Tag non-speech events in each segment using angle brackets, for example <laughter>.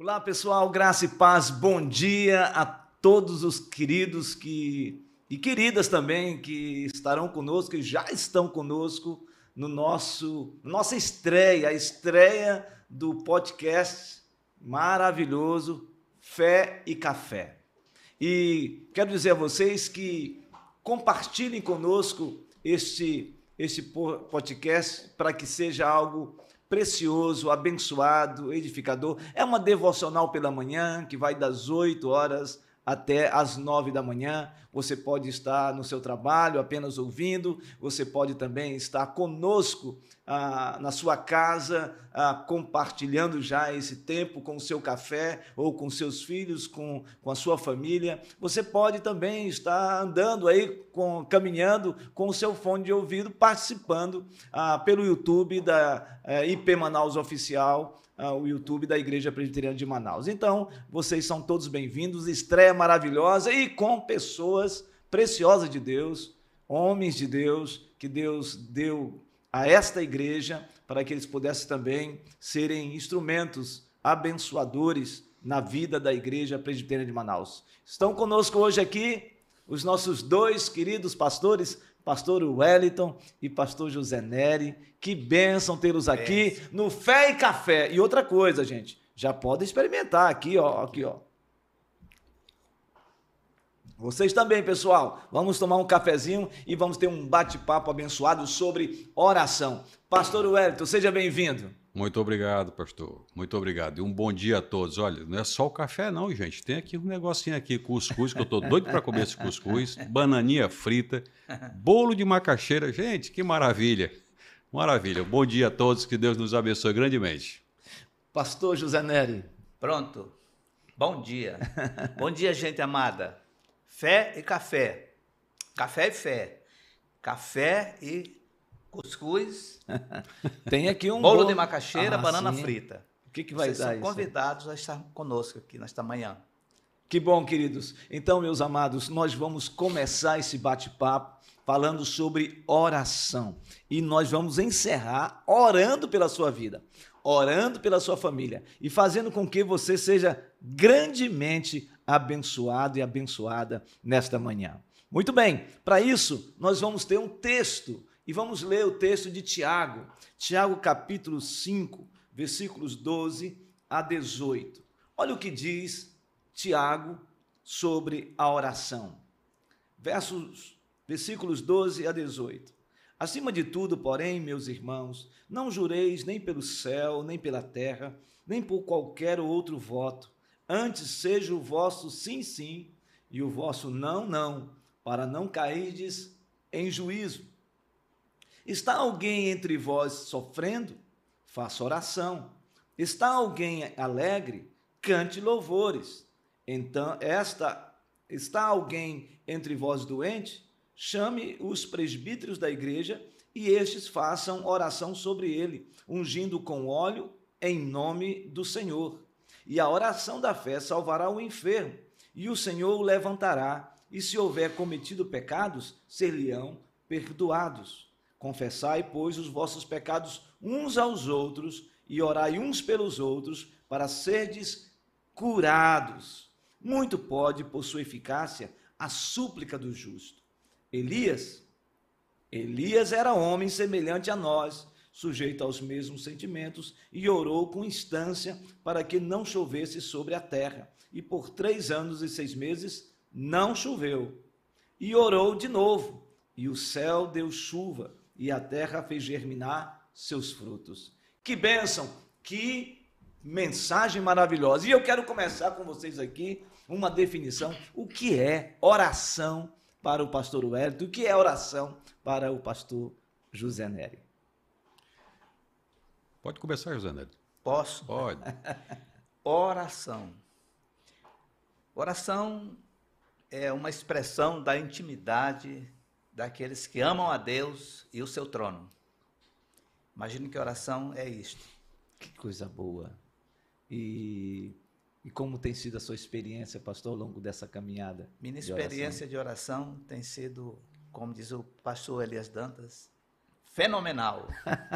Olá, pessoal, graça e paz. Bom dia a todos os queridos que e queridas também que estarão conosco e já estão conosco no nosso nossa estreia, a estreia do podcast maravilhoso Fé e Café. E quero dizer a vocês que compartilhem conosco este este podcast para que seja algo precioso, abençoado, edificador. É uma devocional pela manhã que vai das 8 horas até as nove da manhã. Você pode estar no seu trabalho apenas ouvindo, você pode também estar conosco ah, na sua casa, ah, compartilhando já esse tempo com o seu café ou com seus filhos, com, com a sua família. Você pode também estar andando aí, com, caminhando com o seu fone de ouvido, participando ah, pelo YouTube da eh, IP Manaus Oficial uh, o YouTube da Igreja Presbiteriana de Manaus. Então, vocês são todos bem-vindos, estreia maravilhosa e com pessoas preciosas de Deus, homens de Deus, que Deus deu a esta igreja para que eles pudessem também serem instrumentos abençoadores na vida da Igreja Presbiteriana de Manaus. Estão conosco hoje aqui os nossos dois queridos pastores, pastor Wellington e pastor José Neri. Que bênção tê-los aqui no Fé e Café. E outra coisa, gente, já pode experimentar aqui, ó, aqui, ó. Vocês também, pessoal. Vamos tomar um cafezinho e vamos ter um bate-papo abençoado sobre oração. Pastor Wellington, seja bem-vindo. Muito obrigado, pastor. Muito obrigado. E um bom dia a todos. Olha, não é só o café, não, gente. Tem aqui um negocinho aqui, cuscuz, que eu tô doido para comer esse cuscuz, bananinha frita, bolo de macaxeira. Gente, que maravilha. Maravilha. Bom dia a todos. Que Deus nos abençoe grandemente. Pastor José Neri. Pronto. Bom dia. bom dia, gente amada. Fé e café. Café e fé. Café e cuscuz. <laughs> Tem aqui um bolo, bolo... de macaxeira, ah, banana sim. frita. O que, que vai Vocês dar são isso? convidados a estar conosco aqui nesta manhã. Que bom, queridos. Então, meus amados, nós vamos começar esse bate-papo falando sobre oração. E nós vamos encerrar orando pela sua vida, orando pela sua família e fazendo com que você seja grandemente abençoado e abençoada nesta manhã. Muito bem, para isso, nós vamos ter um texto e vamos ler o texto de Tiago, Tiago capítulo 5, versículos 12 a 18. Olha o que diz Tiago sobre a oração. Versos, versículos 12 a 18. Acima de tudo, porém, meus irmãos, não jureis nem pelo céu, nem pela terra, nem por qualquer outro voto. Antes seja o vosso sim, sim, e o vosso não, não, para não cairdes em juízo. Está alguém entre vós sofrendo? Faça oração. Está alguém alegre? Cante louvores. Então, esta está alguém entre vós doente? Chame os presbíteros da igreja e estes façam oração sobre ele, ungindo com óleo em nome do Senhor. E a oração da fé salvará o enfermo, e o Senhor o levantará, e se houver cometido pecados, ser-lhe-ão perdoados. Confessai, pois, os vossos pecados uns aos outros e orai uns pelos outros para serdes curados. Muito pode, por sua eficácia, a súplica do justo. Elias, Elias era homem semelhante a nós, sujeito aos mesmos sentimentos, e orou com instância para que não chovesse sobre a terra. E por três anos e seis meses não choveu. E orou de novo, e o céu deu chuva, e a terra fez germinar seus frutos. Que bênção, que mensagem maravilhosa. E eu quero começar com vocês aqui uma definição: o que é oração para o pastor Wellington, o que é oração para o pastor José Nery. Pode começar, José Nery. Posso? Pode. <laughs> oração. Oração é uma expressão da intimidade daqueles que amam a Deus e o seu trono. Imagino que oração é isto. Que coisa boa. E, e como tem sido a sua experiência, pastor, ao longo dessa caminhada? Minha experiência de oração, de oração tem sido, como diz o pastor Elias Dantas, fenomenal.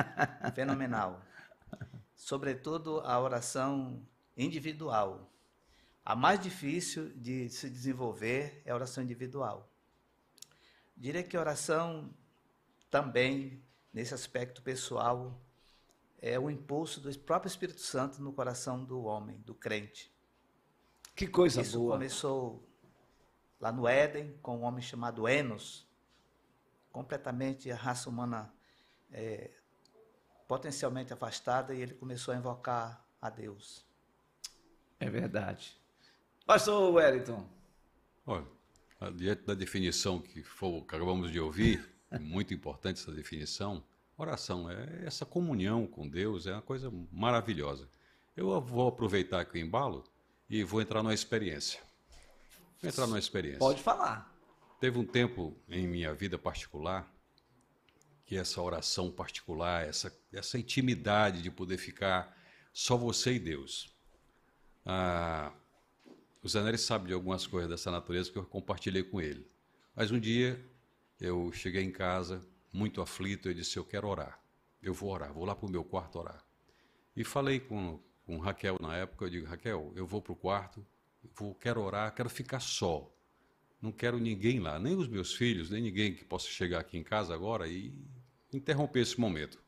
<laughs> fenomenal. Sobretudo a oração individual. A mais difícil de se desenvolver é a oração individual. Diria que a oração também, nesse aspecto pessoal, é o impulso do próprio Espírito Santo no coração do homem, do crente. Que coisa Isso boa. começou lá no Éden, com um homem chamado Enos, completamente a raça humana é, potencialmente afastada, e ele começou a invocar a Deus. É verdade. Pastor Wellington. Olha, diante da definição que foi, acabamos de ouvir, é muito importante essa definição, oração é essa comunhão com Deus, é uma coisa maravilhosa. Eu vou aproveitar aqui o embalo e vou entrar numa experiência. Vou entrar numa experiência. Pode falar. Teve um tempo em minha vida particular que essa oração particular, essa, essa intimidade de poder ficar só você e Deus. Ah, o Nery sabe de algumas coisas dessa natureza que eu compartilhei com ele. Mas um dia eu cheguei em casa muito aflito, eu disse, eu quero orar. Eu vou orar, vou lá para o meu quarto orar. E falei com, com Raquel na época, eu digo, Raquel, eu vou para o quarto, vou, quero orar, quero ficar só. Não quero ninguém lá, nem os meus filhos, nem ninguém que possa chegar aqui em casa agora e interromper esse momento.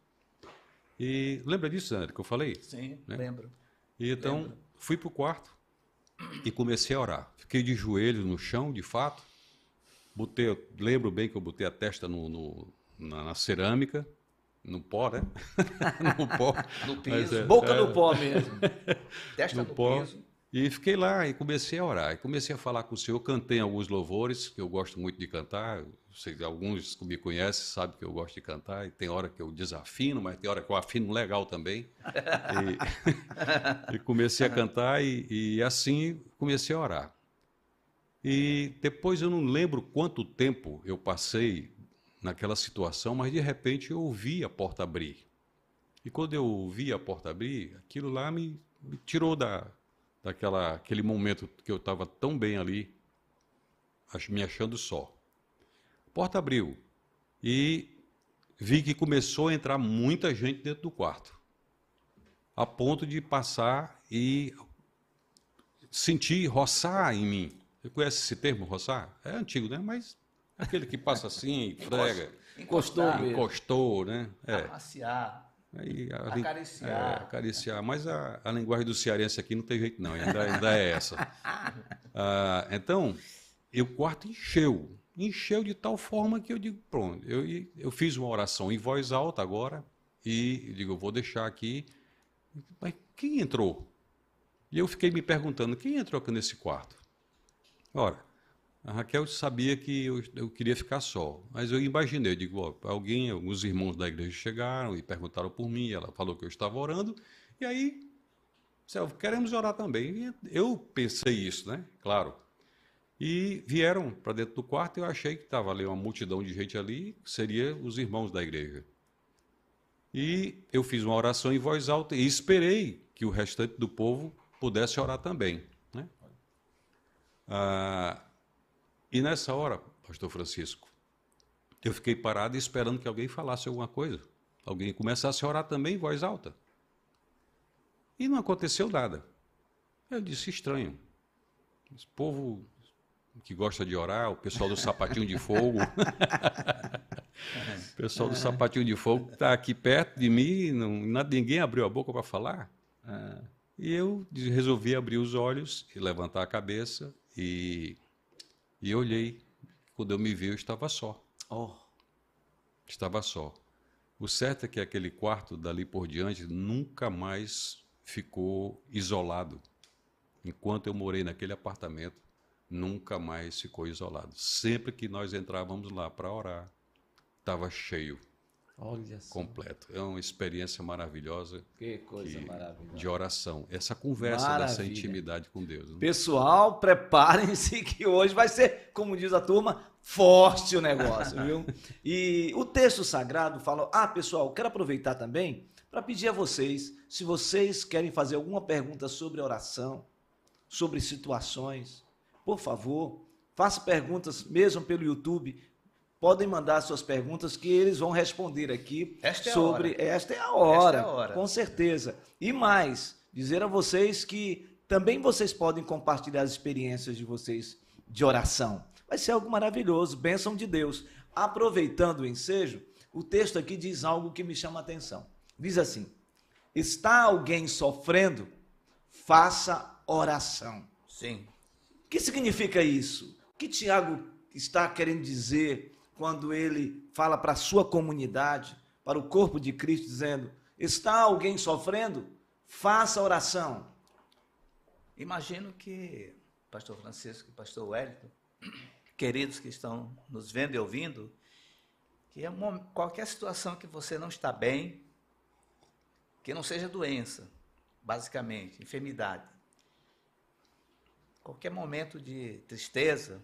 E lembra disso, André, que eu falei? Sim, Né? lembro. E então Lembro. fui para o quarto e comecei a orar. Fiquei de joelhos no chão, de fato. Botei, eu lembro bem que eu botei a testa no, no- na, na cerâmica, no pó, né? <laughs> no pó. No Mas piso, é, Boca é, no pó mesmo. <laughs> testa no no pó. piso. E fiquei lá e comecei a orar. E comecei a falar com o Senhor. Cantei alguns louvores, que eu gosto muito de cantar. Sei alguns que me conhecem sabem que eu gosto de cantar. E tem hora que eu desafino, mas tem hora que eu afino legal também. E, <laughs> e comecei a cantar e, e assim comecei a orar. E depois eu não lembro quanto tempo eu passei naquela situação, mas de repente eu ouvi a porta abrir. E quando eu ouvi a porta abrir, aquilo lá me, me tirou da, daquela aquele momento que eu estava tão bem ali, me achando só. A porta abriu e vi que começou a entrar muita gente dentro do quarto, a ponto de passar e sentir roçar em mim. Você conhece esse termo, roçar? É antigo, né? Mas aquele que passa assim, <laughs> frega, Encostou mesmo. encostou, né? É. Amaciar. Aí, a Acariciar. É, acariciar. Mas a, a linguagem do cearense aqui não tem jeito, não. Ainda, ainda é essa. <laughs> Ah, então, e o quarto encheu. Encheu de tal forma que eu digo, pronto. Eu, eu fiz uma oração em voz alta agora e eu digo, eu vou deixar aqui. Mas quem entrou? E eu fiquei me perguntando, quem entrou aqui nesse quarto? Ora, a Raquel sabia que eu, eu queria ficar só, mas eu imaginei, eu digo, ó, alguém, alguns irmãos da igreja chegaram e perguntaram por mim, ela falou que eu estava orando, e aí, Selvo, queremos orar também. E eu pensei isso, né? Claro. E vieram para dentro do quarto e eu achei que estava ali uma multidão de gente ali, que seria os irmãos da igreja. E eu fiz uma oração em voz alta e esperei que o restante do povo pudesse orar também. Né? Ah, e nessa hora, pastor Francisco, eu fiquei parado esperando que alguém falasse alguma coisa. Alguém começasse a orar também em voz alta. E não aconteceu nada. Eu disse, estranho. Esse povo que gosta de orar, o pessoal do sapatinho de fogo. <laughs> o pessoal do sapatinho de fogo está aqui perto de mim, não, nada- ninguém abriu a boca para falar. E eu resolvi abrir os olhos e levantar a cabeça e, e olhei. Quando eu me vi, eu estava só. Oh, Estava só. O certo é que aquele quarto dali por diante nunca mais ficou isolado. Enquanto eu morei naquele apartamento, nunca mais ficou isolado. Sempre que nós entrávamos lá para orar, estava cheio, olha só. completo. É uma experiência maravilhosa Que coisa que- maravilhosa. de oração. Essa conversa dessa Maravilha. intimidade com Deus. né? Pessoal, preparem-se que hoje vai ser, como diz a turma, forte o negócio, viu? <laughs> E o texto sagrado fala. Ah, pessoal, quero aproveitar também para pedir a vocês, se vocês querem fazer alguma pergunta sobre oração, sobre situações, por favor, faça perguntas mesmo pelo YouTube. Podem mandar suas perguntas que eles vão responder aqui Esta é sobre hora. esta é a hora, Esta é a hora. com certeza. E mais, dizer a vocês que também vocês podem compartilhar as experiências de vocês de oração. Vai ser algo maravilhoso, bênção de Deus. Aproveitando o ensejo, o texto aqui diz algo que me chama a atenção. Diz assim: Está alguém sofrendo? Faça oração. Sim. O que significa isso? O que Tiago está querendo dizer quando ele fala para a sua comunidade, para o corpo de Cristo, dizendo: Está alguém sofrendo? Faça oração. Imagino que pastor Francisco e pastor Wellington, queridos que estão nos vendo e ouvindo, que é uma, qualquer situação que você não está bem, que não seja doença, basicamente, enfermidade, qualquer momento de tristeza,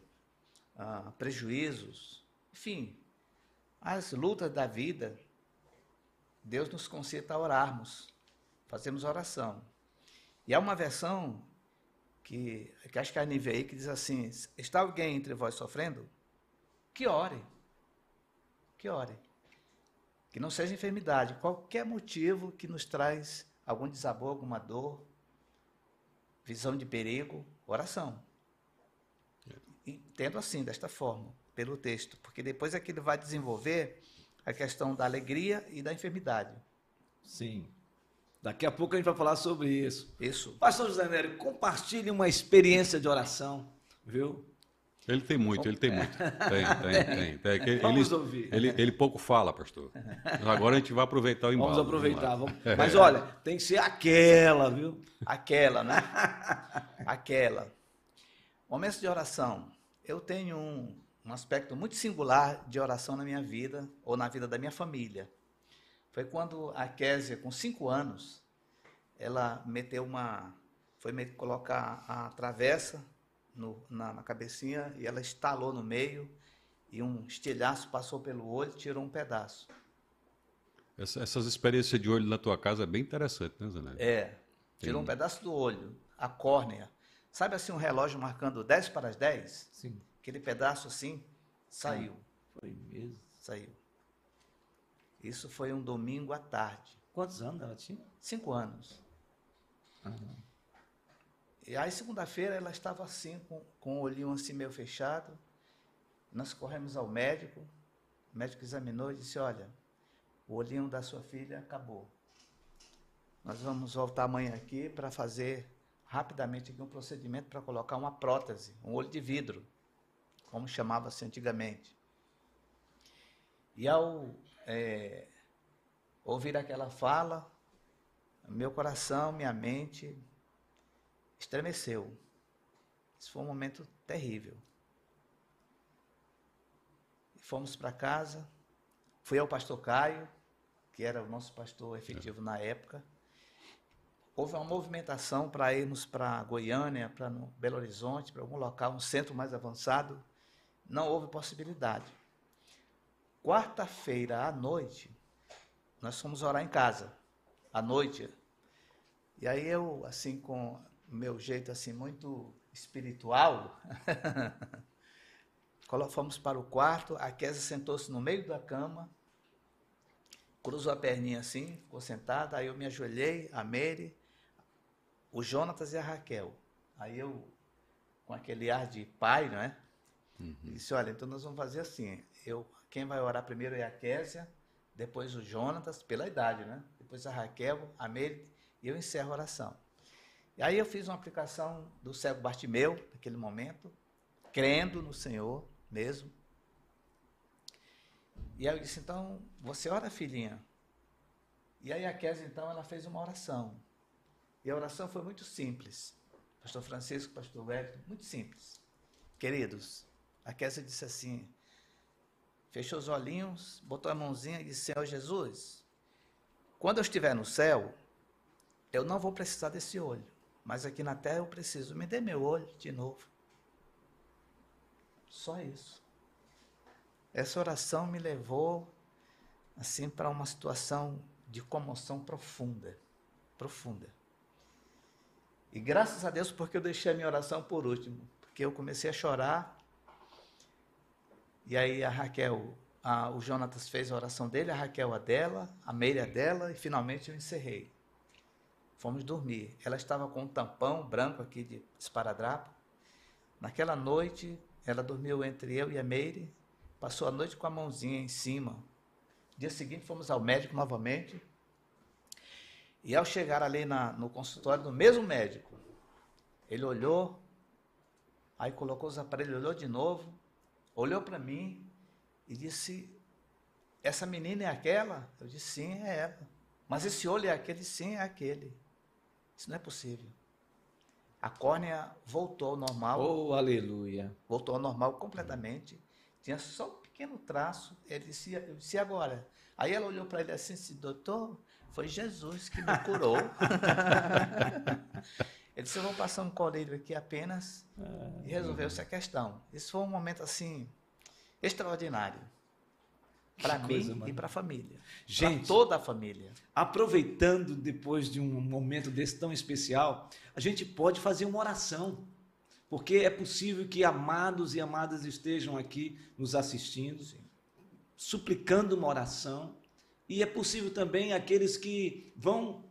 ah, prejuízos, enfim, as lutas da vida, Deus nos concita a orarmos, fazemos oração. E há uma versão que, que acho que é a NVI que diz assim: está alguém entre vós sofrendo? Que ore. Que ore. Que não seja enfermidade, qualquer motivo que nos traz algum desabor, alguma dor, visão de perigo, oração. Entendo assim, desta forma, pelo texto, porque depois é que ele vai desenvolver a questão da alegria e da enfermidade. Sim. Daqui a pouco a gente vai falar sobre isso. Isso. Pastor José Nery, compartilhe uma experiência de oração, viu? Ele tem muito, ele tem muito. Tem, <laughs> tem, tem. tem. Ele, Vamos ouvir. Ele, ele pouco fala, pastor. Agora a gente vai aproveitar o embalo. Vamos aproveitar. Vamos... Mas olha, tem que ser aquela, viu? Aquela, né? <laughs> aquela. Momentos de oração. Eu tenho um, um aspecto muito singular de oração na minha vida, ou na vida da minha família. Foi quando a Késia, com cinco anos, ela meteu uma. Foi colocar a travessa no, na, na cabecinha e ela estalou no meio e um estilhaço passou pelo olho e tirou um pedaço. Essa, essas experiências de olho na tua casa é bem interessante, né, Zanelli? É. Tirou Tem... um pedaço do olho, a córnea. Sabe assim um relógio marcando 10 para as 10? Sim. Aquele pedaço assim saiu. Foi mesmo? Saiu. Isso foi um domingo à tarde. Quantos anos ela tinha? Cinco anos. Uhum. E aí, segunda-feira, ela estava assim, com, com o olhinho assim meio fechado. Nós corremos ao médico. O médico examinou e disse: Olha, o olhinho da sua filha acabou. Nós vamos voltar amanhã aqui para fazer rapidamente aqui um procedimento para colocar uma prótese, um olho de vidro, como chamava-se antigamente. E ao é, ouvir aquela fala, meu coração, minha mente estremeceu. Isso foi um momento terrível. Fomos para casa, fui ao pastor Caio, que era o nosso pastor efetivo na época. Houve uma movimentação para irmos para Goiânia, para Belo Horizonte, para algum local, um centro mais avançado. Não houve possibilidade. Quarta-feira à noite, nós fomos orar em casa, à noite. E aí eu, assim, com meu jeito assim muito espiritual, <laughs> fomos para o quarto, a Kézia sentou-se no meio da cama, cruzou a perninha assim, ficou sentada, aí eu me ajoelhei, a Mary, o Jonatas e a Raquel. Aí eu, com aquele ar de pai, não é? Uhum. Disse, olha, então nós vamos fazer assim, eu quem vai orar primeiro é a Késia, depois o Jonatas, pela idade, né? Depois a Raquel, a Meire, e eu encerro a oração. E aí eu fiz uma aplicação do cego Bartimeu, naquele momento, crendo no Senhor mesmo. E aí eu disse, então, você ora, filhinha? E aí a Késia, então, ela fez uma oração. E a oração foi muito simples. Pastor Francisco, pastor Wellington, muito simples. Queridos, a Késia disse assim, fechou os olhinhos, botou a mãozinha e disse: Senhor Jesus, quando eu estiver no céu, eu não vou precisar desse olho, mas aqui na terra eu preciso. Me dê meu olho de novo. Só isso. Essa oração me levou assim para uma situação de comoção profunda, profunda. E graças a Deus porque eu deixei a minha oração por último, porque eu comecei a chorar e aí a Raquel, a, o Jonatas fez a oração dele, a Raquel a dela, a Meire a dela, e finalmente eu encerrei. Fomos dormir. Ela estava com um tampão branco aqui de esparadrapo. Naquela noite, ela dormiu entre eu e a Meire. Passou a noite com a mãozinha em cima. Dia seguinte, fomos ao médico novamente. E ao chegar ali na, no consultório do mesmo médico, ele olhou, aí colocou os aparelhos, olhou de novo, olhou para mim e disse: Essa menina é aquela? Eu disse: Sim, é ela. Mas esse olho é aquele? Sim, é aquele. Isso não é possível. A córnea voltou ao normal. Oh, aleluia. Voltou ao normal completamente. Tinha só um pequeno traço. Ele disse, eu disse agora. Aí ela olhou para ele assim, doutor, foi Jesus que me curou. <laughs> <laughs> ele disse, eu vou passar um colírio aqui apenas ah, e resolveu-se a questão. Isso foi um momento assim extraordinário para mim mano. e para a família. Gente, toda a família. Aproveitando depois de um momento desse tão especial, a gente pode fazer uma oração. Porque é possível que amados e amadas estejam aqui nos assistindo, Sim. suplicando uma oração. E é possível também aqueles que vão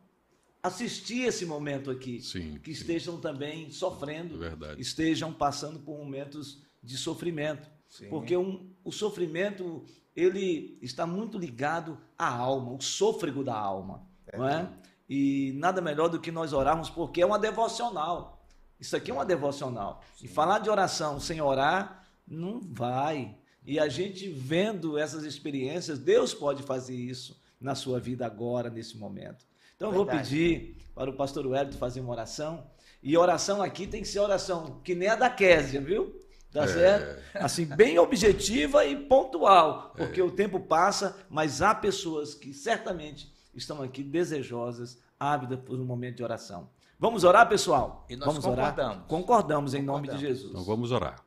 assistir esse momento aqui, sim, que sim. estejam também sofrendo, é estejam passando por momentos de sofrimento. Sim. Porque um, o sofrimento ele está muito ligado à alma, o sôfrego da alma, é. não é? E nada melhor do que nós orarmos, porque é uma devocional. Isso aqui é uma devocional. Sim. E falar de oração sem orar, não vai. E a gente vendo essas experiências, Deus pode fazer isso na sua vida agora, nesse momento. Então, eu vou pedir para o pastor Wellington fazer uma oração. E oração aqui tem que ser oração que nem a da Késia, viu? Tá é. certo? Assim, bem objetiva e pontual, porque é. o tempo passa, mas há pessoas que certamente estão aqui desejosas, ávidas por um momento de oração. Vamos orar, pessoal? E nós vamos concordamos. Orar? Concordamos em concordamos. nome de Jesus. Então vamos orar.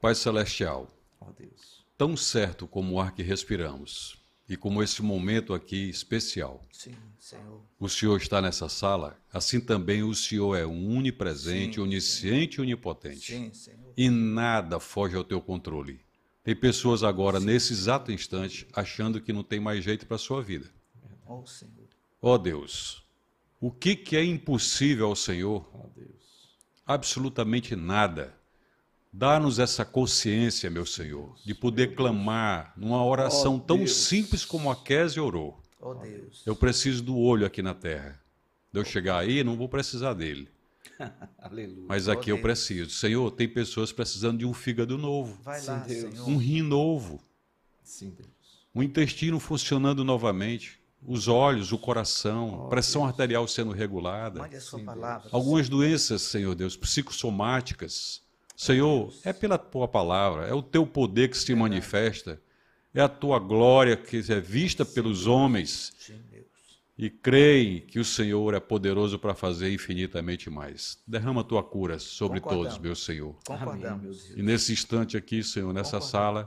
Pai Celestial, oh, Deus. tão certo como o ar que respiramos, e como esse momento aqui especial. Sim, Senhor. O Senhor está nessa sala, assim também o Senhor é unipresente, Sim, onisciente e onipotente. Sim, Senhor. E nada foge ao teu controle. Tem pessoas agora, Sim. nesse exato instante, achando que não tem mais jeito para a sua vida. Oh, Senhor. Oh, Deus. O que, que é impossível ao Senhor? Oh, Deus. Absolutamente nada. Dá-nos essa consciência, meu Senhor, de poder clamar numa oração oh, tão simples como a Kézia orou. Oh, Deus. Eu preciso do olho aqui na terra. De eu chegar aí, não vou precisar dele. <laughs> Aleluia. Mas aqui oh, eu preciso. Senhor, tem pessoas precisando de um fígado novo. Vai lá, Sim, Senhor. Um rim novo. Sim, Deus. Um intestino funcionando novamente. Os olhos, o coração, oh, pressão Deus. arterial sendo regulada. Mande a sua Sim, palavra. Algumas doenças, Senhor Deus, psicossomáticas Senhor, é pela tua palavra, é o teu poder que se manifesta, é a tua glória que é vista pelos homens. E creem que o Senhor é poderoso para fazer infinitamente mais. Derrama a tua cura sobre todos, meu Senhor. Concordamos. E nesse instante aqui, Senhor, nessa sala,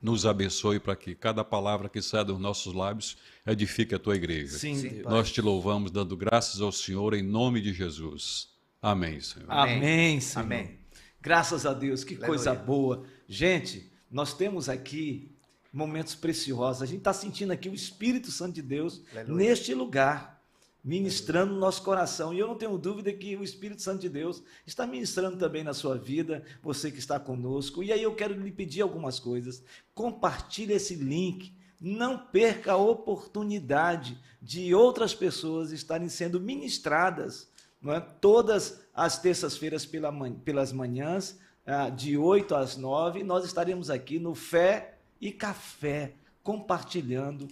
nos abençoe para que cada palavra que sai dos nossos lábios edifique a tua igreja. Sim, Sim Nós te louvamos, dando graças ao Senhor em nome de Jesus. Amém, Senhor. Amém, Senhor. Amém. Graças a Deus, que Aleluia. coisa boa. Gente, nós temos aqui momentos preciosos. A gente está sentindo aqui o Espírito Santo de Deus Aleluia. neste lugar, ministrando no nosso coração. E eu não tenho dúvida que o Espírito Santo de Deus está ministrando também na sua vida, você que está conosco. E aí eu quero lhe pedir algumas coisas. Compartilhe esse link. Não perca a oportunidade de outras pessoas estarem sendo ministradas não é? todas as terças-feiras pela pelas manhãs, ah, de 8 às 9, nós estaremos aqui no Fé e Café, compartilhando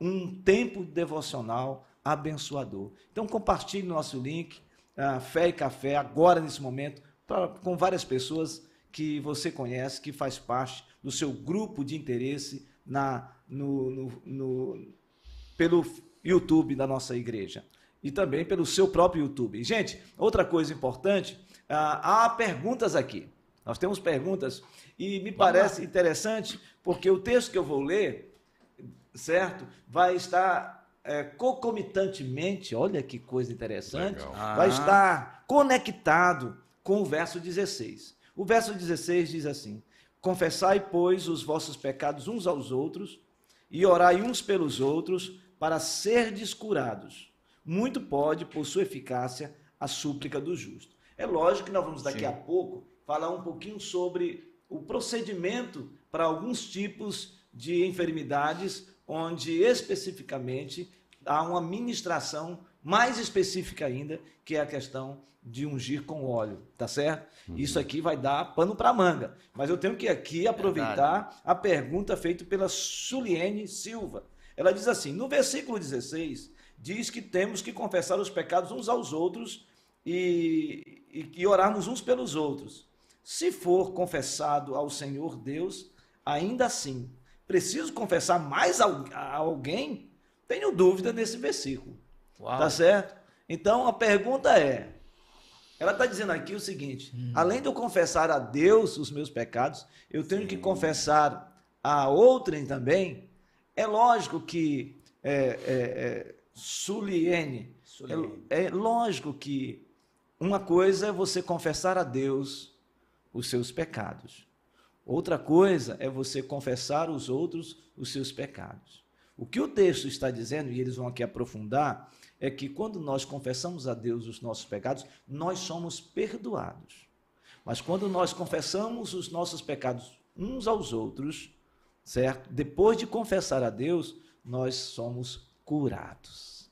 um tempo devocional abençoador. Então compartilhe nosso link, ah, Fé e Café, agora nesse momento, pra, com várias pessoas que você conhece, que faz parte do seu grupo de interesse na, no, no, no, pelo YouTube da nossa igreja e também pelo seu próprio YouTube. Gente, outra coisa importante, ah, há perguntas aqui. Nós temos perguntas e me parece interessante porque o texto que eu vou ler, certo, vai estar é, concomitantemente, olha que coisa interessante, ah. vai estar conectado com o verso 16. O verso 16 diz assim: Confessai, pois, os vossos pecados uns aos outros e orai uns pelos outros para serdes curados. Muito pode, por sua eficácia, a súplica do justo. É lógico que nós vamos daqui Sim. a pouco falar um pouquinho sobre o procedimento para alguns tipos de enfermidades, onde especificamente há uma ministração mais específica ainda, que é a questão de ungir com óleo, tá certo? Isso aqui vai dar pano para manga. Mas eu tenho que aqui aproveitar a pergunta feita pela Suliene Silva. Ela diz assim: no versículo 16, diz que temos que confessar os pecados uns aos outros e, e, e orarmos uns pelos outros. Se for confessado ao Senhor Deus, ainda assim, preciso confessar mais a, alguém? Tenho dúvida nesse versículo. Uau. Tá certo? Então a pergunta é: ela está dizendo aqui o seguinte: além de eu confessar a Deus os meus pecados, eu tenho que confessar a outrem também. É lógico que é, é, é, Suliene, Suliene. É, é lógico que uma coisa é você confessar a Deus os seus pecados. Outra coisa é você confessar aos outros os seus pecados. O que o texto está dizendo, e eles vão aqui aprofundar, é que quando nós confessamos a Deus os nossos pecados, nós somos perdoados. Mas quando nós confessamos os nossos pecados uns aos outros, certo? Depois de confessar a Deus, nós somos curados.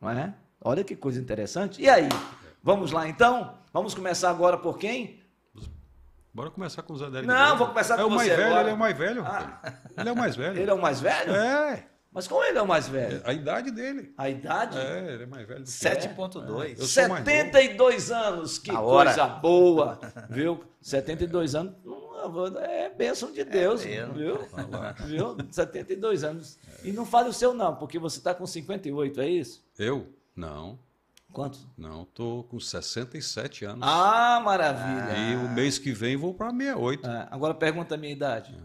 Não é? Olha que coisa interessante. E aí? Vamos lá então? Vamos começar agora por quem? Bora começar com o Zé Délio. Não, vou começar é com o mais você velho, agora. ele é o mais velho. Ah. Ele é o mais velho. Ele é o mais velho? É, Mas como ele é o mais velho? a idade dele. A idade? É, ele é mais velho do que 7.2. Eu sou mais 72 anos, que coisa boa, viu? 72 anos é bênção de Deus, mesmo. viu? <laughs> viu? 72 anos. E não fale o seu não, porque você está com 58, é isso? Eu? Não, Quantos? não, tô com 67 anos. Ah, maravilha. E o mês que vem vou para 68. Ah, agora pergunta a minha idade.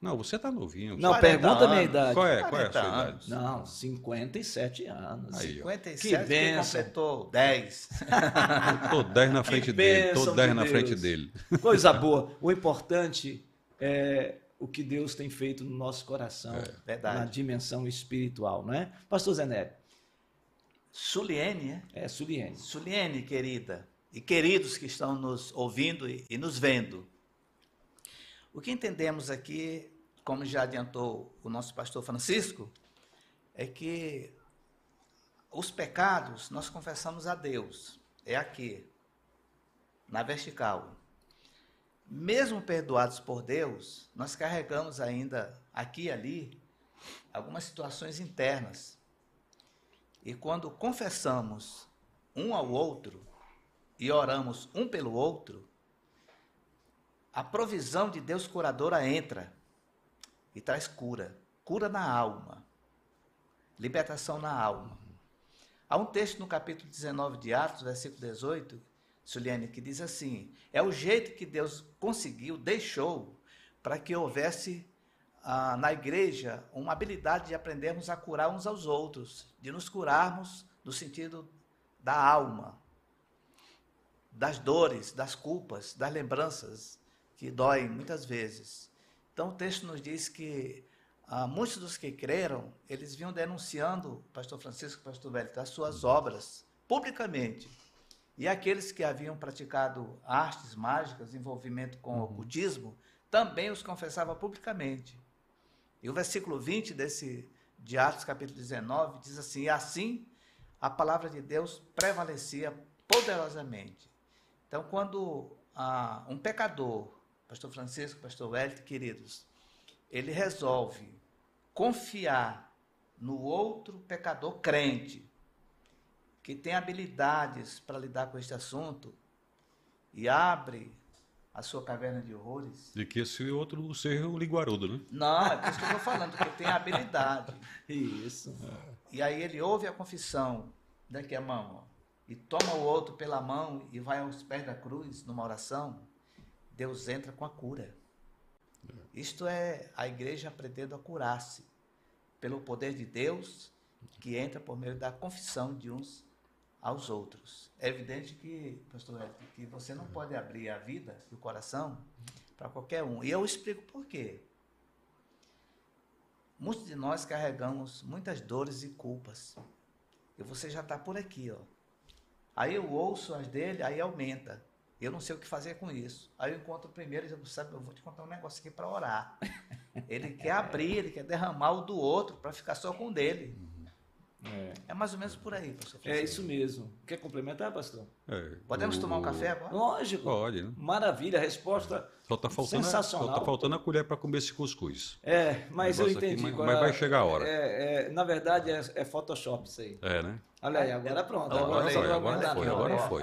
Não, você tá novinho. Não, 40 pergunta a minha anos. idade. Qual é, qual é a 40 sua anos. idade? Não, 57 anos. Aí, ó. 57 Que que, completou 10. <laughs> Tô 10 na frente dele, tô 10 de na Deus. frente dele. Coisa <laughs> boa. O importante é o que Deus tem feito no nosso coração, Verdade. na dimensão espiritual, não é? Pastor Zenélio, Suliene, é? é Suliene. Suliene, querida, e queridos que estão nos ouvindo e, e nos vendo. O que entendemos aqui, como já adiantou o nosso pastor Francisco, é que os pecados nós confessamos a Deus. É aqui, na vertical. Mesmo perdoados por Deus, nós carregamos ainda aqui e ali algumas situações internas. E quando confessamos um ao outro e oramos um pelo outro, a provisão de Deus curadora entra e traz cura, cura na alma, libertação na alma. Há um texto no capítulo 19 de Atos, versículo 18, Suliane, que diz assim: é o jeito que Deus conseguiu, deixou, para que houvesse ah, na igreja uma habilidade de aprendermos a curar uns aos outros, de nos curarmos no sentido da alma, das dores, das culpas, das lembranças que doem muitas vezes. Então o texto nos diz que ah, muitos dos que creram, eles vinham denunciando, pastor Francisco, pastor Velho, das suas obras, publicamente. E aqueles que haviam praticado artes mágicas, envolvimento com o ocultismo, também os confessava publicamente. E o versículo 20 desse, de Atos, capítulo 19, diz assim: E assim a palavra de Deus prevalecia poderosamente. Então, quando ah, um pecador, pastor Francisco, pastor Wellington, queridos, ele resolve confiar no outro pecador crente, que tem habilidades para lidar com este assunto, e abre a sua caverna de horrores. De que esse outro seja o liguarudo, né? Não, é por isso que eu estou falando, que tem habilidade. <laughs> Isso. E aí ele ouve a confissão, daqui a mão, ó, e toma o outro pela mão e vai aos pés da cruz numa oração, Deus entra com a cura. Isto é a igreja aprendendo a curar-se pelo poder de Deus que entra por meio da confissão de uns aos outros. É evidente que, pastor Hélio, que você não pode abrir a vida e o coração para qualquer um. E eu explico por quê. Muitos de nós carregamos muitas dores e culpas. e você já está por aqui, ó. Aí eu ouço as dele, aí aumenta. Eu não sei o que fazer com isso. Aí eu encontro o primeiro e digo, sabe, eu vou te contar um negócio aqui para orar. <laughs> Ele quer abrir, ele quer derramar o do outro para ficar só com o dele. É. é. mais ou menos por aí, pastor. É isso mesmo. Quer complementar, pastor? É, Podemos o... tomar um café agora? Lógico. Pode. Né? Maravilha, a resposta só tá faltando sensacional. A, só tá faltando a colher para comer esse cuscuz. É, mas eu entendi. Aqui, mas, mas, vai chegar a hora. É, é, na verdade, é, é, Photoshop isso aí. É, né? Olha aí, agora pronto. Agora, agora, agora foi, agora <laughs> foi.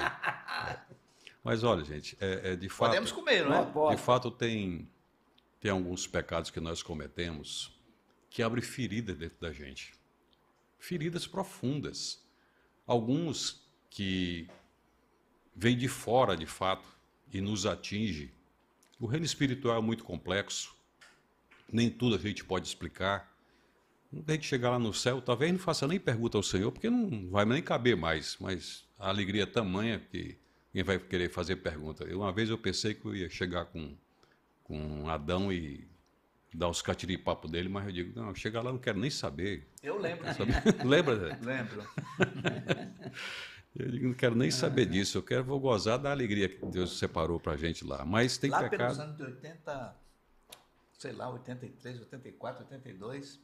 Mas olha, gente, é, é, de fato. Podemos comer, não é? De fato, tem, tem alguns pecados que nós cometemos que abrem feridas dentro da gente. Feridas profundas. Alguns que vêm de fora, de fato, e nos atinge. O reino espiritual é muito complexo. Nem tudo a gente pode explicar. A gente chegar lá no céu, talvez não faça nem pergunta ao Senhor, porque não vai nem caber mais. Mas a alegria é tamanha que quem vai querer fazer pergunta? Eu, uma vez eu pensei que eu ia chegar com, com Adão e dar os catiripapos dele, mas eu digo, não, chegar lá não quero nem saber. Eu lembro. <laughs> Lembra? Zé? Lembro. <laughs> Eu digo, não quero nem saber disso, eu quero vou gozar da alegria que Deus separou para a gente lá. Mas tem lá pecado... pelos anos de 80, sei lá, 83, 84, 82,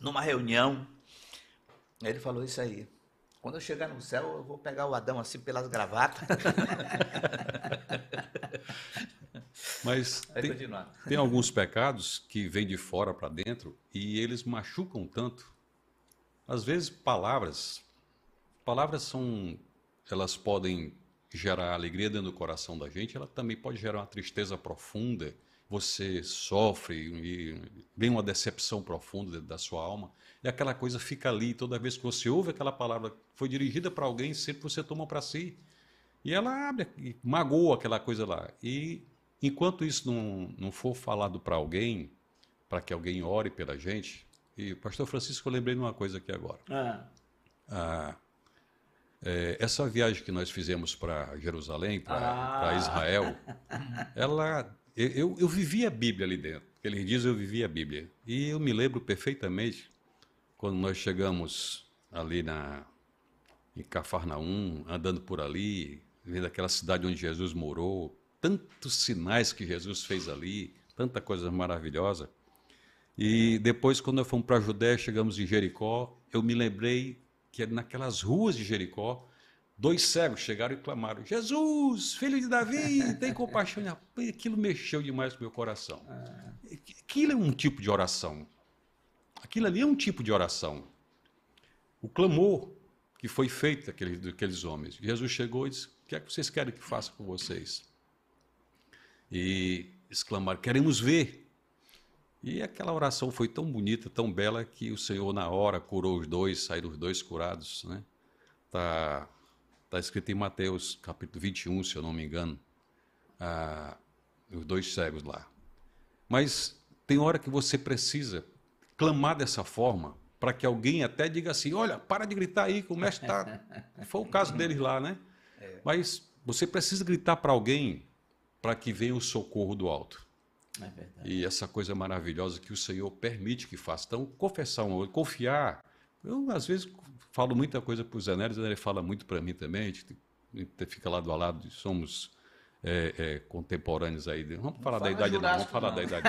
numa reunião, ele falou isso aí. Quando eu chegar no céu, eu vou pegar o Adão assim pelas gravatas. <laughs> Mas tem, tem, alguns pecados que vêm de fora para dentro e eles machucam tanto. Às vezes, palavras. Palavras são. Elas podem gerar alegria dentro do coração da gente, ela também pode gerar uma tristeza profunda. Você sofre e vem uma decepção profunda da sua alma e aquela coisa fica ali. Toda vez que você ouve aquela palavra foi dirigida para alguém, sempre você toma para si. E ela abre, e magoa aquela coisa lá. E enquanto isso não, não for falado para alguém, para que alguém ore pela gente, e pastor Francisco, eu lembrei de uma coisa aqui agora. Ah. Ah, é, essa viagem que nós fizemos para Jerusalém, para ah. Israel, <laughs> ela, eu, eu vivi a Bíblia ali dentro. Ele diz eu vivi a Bíblia. E eu me lembro perfeitamente quando nós chegamos ali na, em Cafarnaum, andando por ali, vendo aquela cidade onde Jesus morou, tantos sinais que Jesus fez ali, tanta coisa maravilhosa. E depois, quando nós fomos para a Judéia, chegamos em Jericó, eu me lembrei que naquelas ruas de Jericó, dois cegos chegaram e clamaram: Jesus, filho de Davi, tem compaixão. Aquilo mexeu demais com o meu coração. Ah. Aquilo é um tipo de oração. Aquilo ali é um tipo de oração. O clamor que foi feito daqueles, daqueles homens. Jesus chegou e disse: O que é que vocês querem que faça com vocês? E exclamaram: Queremos ver. E aquela oração foi tão bonita, tão bela, que o Senhor, na hora, curou os dois, saíram os dois curados. Né? tá, tá escrito em Mateus, capítulo 21, se eu não me engano, ah, os dois cegos lá. Mas tem hora que você precisa clamar dessa forma para que alguém até diga assim: olha, para de gritar aí, que o mestre está. <laughs> Foi o caso deles lá, né? É. Mas você precisa gritar para alguém para que venha o socorro do alto. É e essa coisa maravilhosa que o Senhor permite que faça. Então, confessar um outro, confiar. Eu, às vezes, falo muita coisa para o Zé Neres, ele fala muito para mim também, a gente fica lado a lado, somos é, é, contemporâneos aí. Vamos falar da idade, não. Vamos falar não. da idade,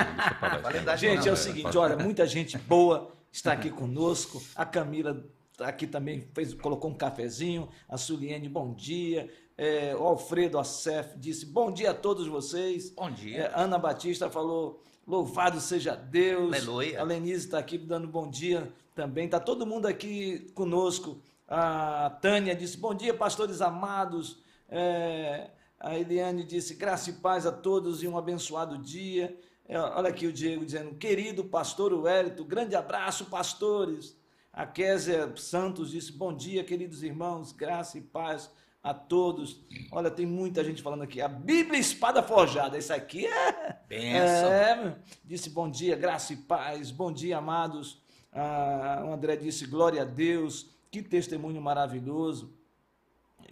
não. <laughs> Gente, é o seguinte, olha, muita gente boa está aqui conosco. A Camila aqui também fez, colocou um cafezinho. A Suliene, bom dia. É, o Alfredo Acef disse bom dia a todos vocês. Bom dia. É, Ana Batista falou louvado seja Deus. Aleluia. A Lenise está aqui dando bom dia também. Está todo mundo aqui conosco. A Tânia disse bom dia, pastores amados. É, a Eliane disse: graça e paz a todos e um abençoado dia. É, olha aqui o Diego dizendo: querido pastor Wellington, grande abraço, pastores. A Kézia Santos disse: bom dia, queridos irmãos, graça e paz a todos. Olha, tem muita gente falando aqui. A Bíblia Espada Forjada, isso aqui é. Benção. É, disse bom dia, graça e paz. Bom dia, amados. Ah, o André disse: glória a Deus. Que testemunho maravilhoso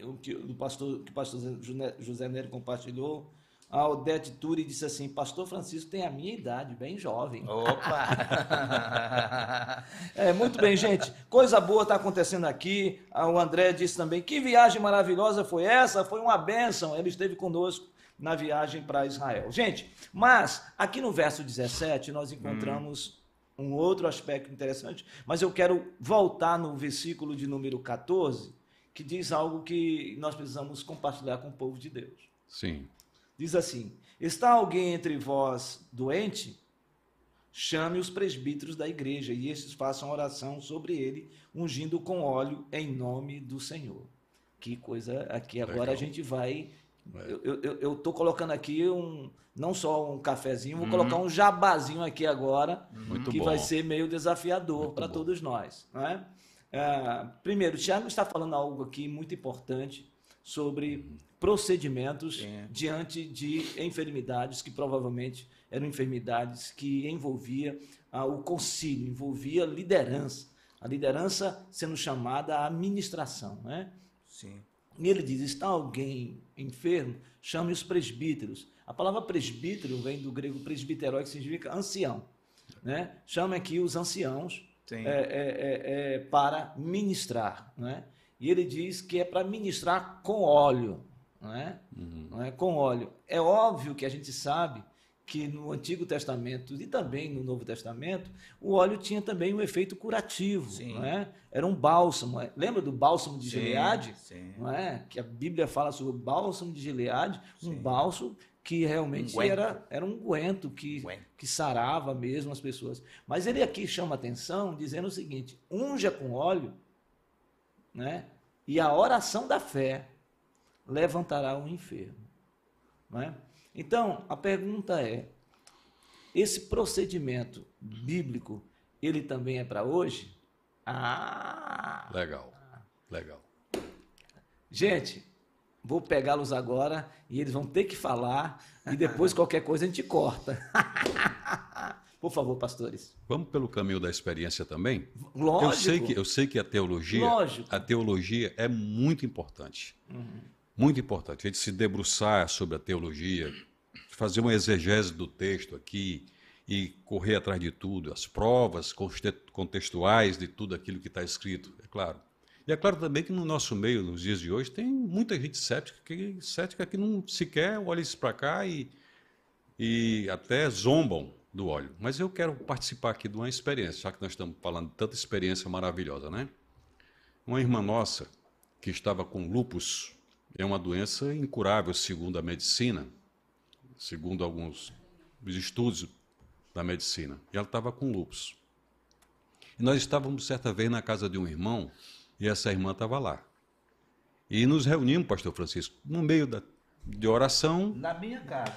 o que o pastor, que o pastor José Nery compartilhou. A Odete Turi disse assim: Pastor Francisco tem a minha idade, bem jovem. Opa! <laughs> É, muito bem, gente. Coisa boa está acontecendo aqui. Ah, O André disse também: que viagem maravilhosa foi essa? Foi uma bênção. Ele esteve conosco na viagem para Israel. Gente, mas aqui no verso 17 nós encontramos um outro aspecto interessante, mas eu quero voltar no versículo de número 14, que diz algo que nós precisamos compartilhar com o povo de Deus. Sim. Diz assim: Está alguém entre vós doente? Chame os presbíteros da igreja e estes façam oração sobre ele, ungindo com óleo em nome do Senhor. Que coisa aqui agora Legal. a gente vai. É. Eu estou colocando aqui um não só um cafezinho, vou Uhum. colocar um jabazinho aqui agora, Muito que bom. vai ser meio desafiador para todos nós. Não é? Primeiro, o Tiago está falando algo aqui muito importante sobre procedimentos Sim. diante de enfermidades que provavelmente eram enfermidades que envolvia ah, o concílio, envolvia liderança, a liderança sendo chamada à administração, né? Sim. E ele diz: está alguém enfermo? Chame os presbíteros. A palavra presbítero vem do grego presbiteroi, que significa ancião. Né? Chame aqui os anciãos é, é, é, é, para ministrar. Né? E ele diz que é para ministrar com óleo. Né? Não é? Com óleo. É óbvio que a gente sabe que no Antigo Testamento e também no Novo Testamento, o óleo tinha também um efeito curativo. Sim. Não é? Era um bálsamo. é? Lembra do bálsamo de Sim, Gileade? Sim. não é? Que a Bíblia fala sobre o bálsamo de Gileade, um bálsamo que realmente Unguento. era, era um unguento que, que sarava mesmo as pessoas. Mas ele aqui chama atenção dizendo o seguinte: unja com óleo, né? E a oração da fé levantará o enfermo, não é? Então, a pergunta é: esse procedimento bíblico, ele também é para hoje? Ah, Legal. Legal. Gente, vou pegá-los agora e eles vão ter que falar e depois <laughs> qualquer coisa a gente corta. <laughs> Por favor, pastores. Vamos pelo caminho da experiência também? Lógico. Eu sei que eu sei que a teologia, Lógico. a teologia é muito importante. Muito importante. A gente se debruçar sobre a teologia, fazer uma exegese do texto aqui e correr atrás de tudo, as provas conte- contextuais de tudo aquilo que está escrito, é claro. E é claro também que no nosso meio, nos dias de hoje, tem muita gente cética que, cética que não sequer olha isso para cá e, e até zombam do óleo. Mas eu quero participar aqui de uma experiência, já que nós estamos falando de tanta experiência maravilhosa, né? Uma irmã nossa que estava com lupus, é uma doença incurável segundo a medicina, segundo alguns estudos da medicina. E ela estava com lupus. E nós estávamos certa vez na casa de um irmão e essa irmã estava lá. E nos reunimos, pastor Francisco, no meio da, de oração, Na minha casa,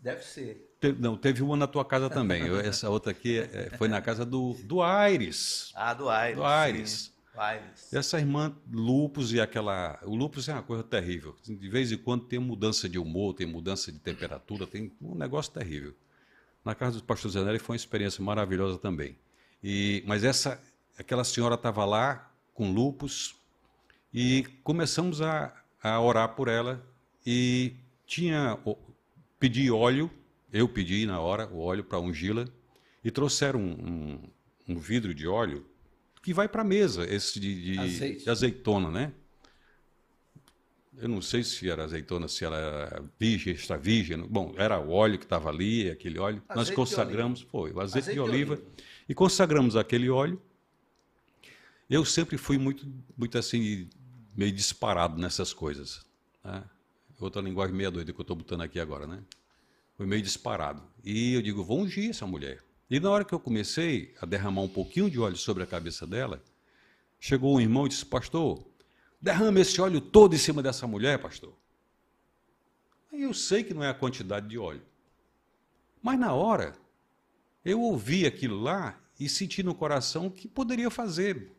deve ser. Te- não, teve uma na tua casa também. Eu- essa outra aqui é, foi na casa do, do Aires. Ah, do Aires. Do Aires. sim. Aires. Essa irmã, lupus e aquela. O lupus é uma coisa terrível. De vez em quando tem mudança de humor, tem mudança de temperatura, tem um negócio terrível. Na casa do pastor Zé Nery foi uma experiência maravilhosa também. E, mas essa, aquela senhora estava lá com lupus e começamos a, a orar por ela e tinha pedi óleo, eu pedi na hora o óleo para ungí-la e trouxeram um, um, um vidro de óleo que vai para a mesa, esse de, de- de azeitona, né? Eu não sei se era azeitona, se ela era virgem, extra virgem. Bom, era o óleo que estava ali, aquele óleo. Nós Azeite de consagramos, foi, o azeite, Azeite de de oliva. oliva. E consagramos aquele óleo. Eu sempre fui muito, muito assim, meio disparado nessas coisas. Né? Outra linguagem meia doida que eu estou botando aqui agora, né? Foi meio disparado. E eu digo, vou ungir essa mulher. E na hora que eu comecei a derramar um pouquinho de óleo sobre a cabeça dela, chegou um irmão e disse, pastor, derrama esse óleo todo em cima dessa mulher, pastor. Aí eu sei que não é a quantidade de óleo. Mas na hora, eu ouvi aquilo lá e senti no coração que poderia fazer.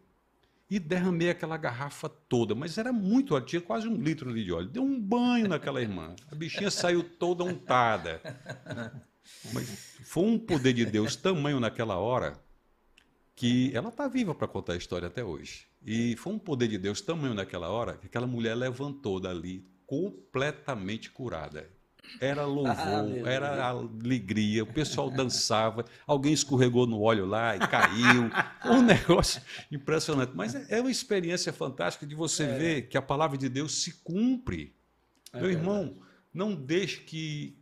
E derramei aquela garrafa toda, mas era muito óleo, tinha quase um litro de óleo. Deu um banho naquela irmã. A bichinha saiu toda untada. Mas foi um poder de Deus tamanho naquela hora que ela está viva para contar a história até hoje. E foi um poder de Deus tamanho naquela hora que aquela mulher levantou dali completamente curada. era Ah, louvor, meu era alegria, o pessoal dançava, alguém escorregou no óleo lá e caiu. Um negócio impressionante. Mas é é uma experiência fantástica de você ver que a palavra de Deus se cumpre. É Meu irmão, não deixe que,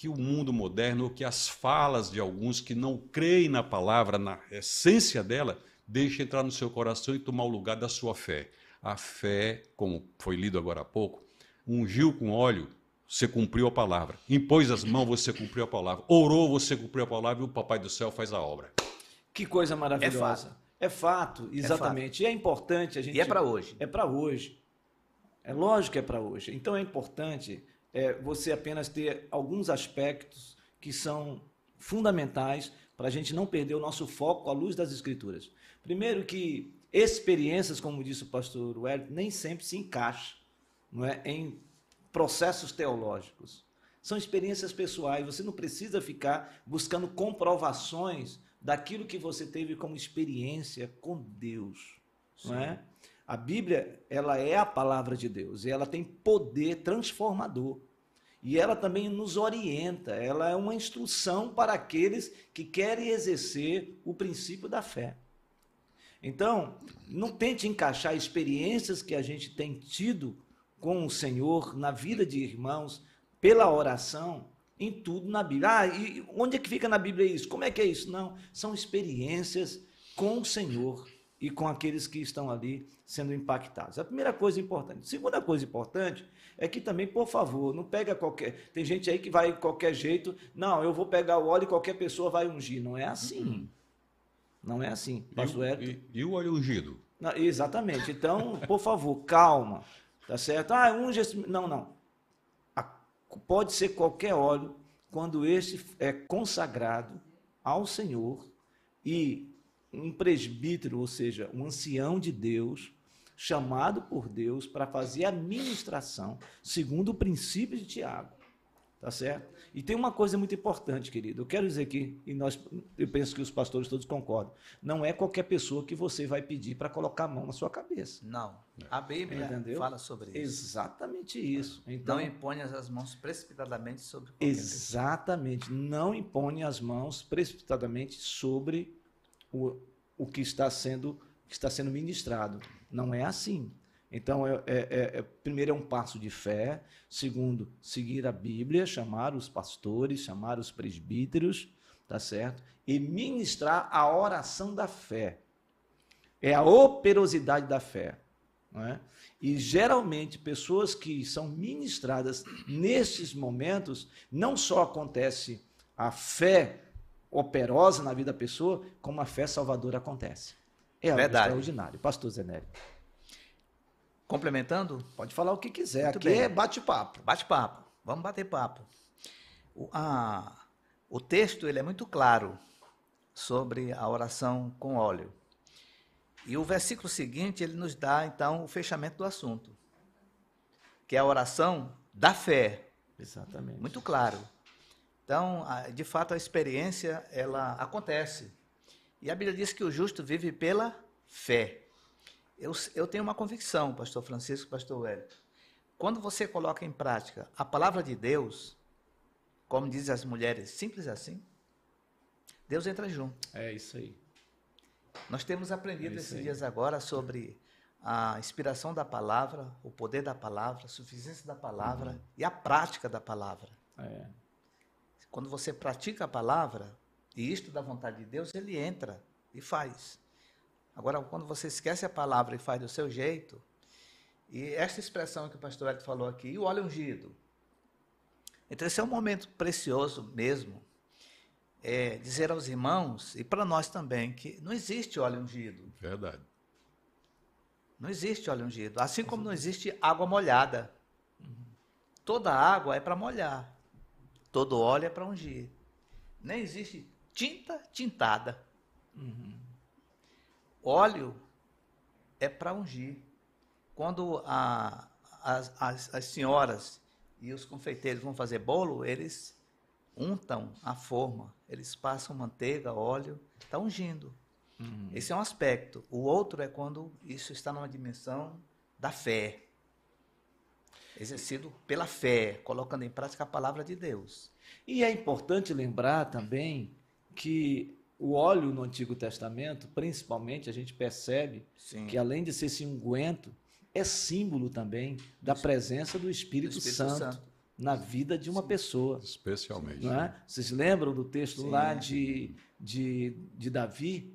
que o mundo moderno, ou que as falas de alguns que não creem na palavra, na essência dela, deixe entrar no seu coração e tomar o lugar da sua fé. A fé, como foi lido agora há pouco, ungiu com óleo, você cumpriu a palavra. Impôs as mãos, você cumpriu a palavra. Orou, você cumpriu a palavra e o Papai do Céu faz a obra. Que coisa maravilhosa. fato. É fato, exatamente. E é importante a gente. E é para hoje. É para hoje. É lógico que é para hoje. Então é importante é, você apenas ter alguns aspectos que são fundamentais para a gente não perder o nosso foco à luz das Escrituras. Primeiro que experiências, como disse o pastor Wellington, nem sempre se encaixam não é, em processos teológicos. São experiências pessoais. Você não precisa ficar buscando comprovações daquilo que você teve como experiência com Deus. Não é? A Bíblia, ela é a palavra de Deus e ela tem poder transformador. E ela também nos orienta, ela é uma instrução para aqueles que querem exercer o princípio da fé. Então, não tente encaixar experiências que a gente tem tido com o Senhor na vida de irmãos pela oração em tudo na Bíblia. Ah, e onde é que fica na Bíblia isso? Como é que é isso? Não, são experiências com o Senhor e com aqueles que estão ali sendo impactados. A primeira coisa importante. Segunda coisa importante é que também, por favor, não pega qualquer. Tem gente aí que vai de qualquer jeito. Não, eu vou pegar o óleo e qualquer pessoa vai ungir. Não é assim. Não é assim. E, Pastor o- Hélio. e- e o óleo ungido? Não, exatamente. Então, por favor, calma. Tá certo? Ah, unge esse. Não, não. A- Pode ser qualquer óleo quando este é consagrado ao Senhor e um presbítero, ou seja, um ancião de Deus, chamado por Deus para fazer a ministração, segundo o princípio de Tiago. Tá certo? E tem uma coisa muito importante, querido. Eu quero dizer aqui, e nós, eu penso que os pastores todos concordam. Não é qualquer pessoa que você vai pedir para colocar a mão na sua cabeça. Não. A Bíblia Entendeu? fala sobre isso. Exatamente isso. Então, Não imponha as mãos precipitadamente sobre qualquer pessoa. exatamente. Não impõe as mãos precipitadamente sobre o, o que está sendo que está sendo ministrado. Não é assim. Então, é, é- é- é- primeiro é um passo de fé. Segundo, seguir a Bíblia, chamar os pastores, chamar os presbíteros, tá certo? E ministrar a oração da fé. É a operosidade da fé. Não é? E geralmente pessoas que são ministradas nesses momentos, não só acontece a fé operosa na vida da pessoa, como a fé salvadora acontece. É algo Verdade. extraordinário. Pastor Zenélio, Complementando, pode falar o que quiser. Muito Aqui bem. é bate-papo. bate papo. Vamos bater papo. O, a- o texto ele é muito claro sobre a oração com óleo. E o versículo seguinte ele nos dá então o fechamento do assunto, que é a oração da fé. Exatamente. Muito claro. Então, de fato, a experiência ela acontece. E a Bíblia diz que o justo vive pela fé. Eu, eu tenho uma convicção, pastor Francisco, pastor Hélio. Quando você coloca em prática a palavra de Deus, como dizem as mulheres, simples assim, Deus entra junto. É isso aí. Nós temos aprendido É esses aí. dias agora sobre a inspiração da palavra, o poder da palavra, a suficiência da palavra Uhum. e a prática da palavra. É. Quando você pratica a palavra e isto da vontade de Deus, ele entra e faz. Agora, quando você esquece a palavra e faz do seu jeito, e esta expressão que o pastor Hélio falou aqui, e o óleo ungido. Então, esse é um momento precioso mesmo, é dizer aos irmãos, e para nós também, que não existe óleo ungido. Verdade. Não existe óleo ungido. Assim como não existe água molhada. Toda água é para molhar. Todo óleo é para ungir. Nem existe tinta tintada. Óleo é para ungir. Quando a- as, as- as senhoras e os confeiteiros vão fazer bolo, eles untam a forma, eles passam manteiga, óleo, está ungindo. Esse é um aspecto. O outro é quando isso está numa dimensão da fé. Exercido pela fé, colocando em prática a palavra de Deus. E é importante lembrar também que o óleo no Antigo Testamento, principalmente, a gente percebe Sim. que além de ser esse unguento, é símbolo também da presença do Espírito, Do Espírito Santo, Santo. na vida de uma pessoa. Especialmente. Não é? Vocês lembram do texto Sim. lá de, de, de Davi,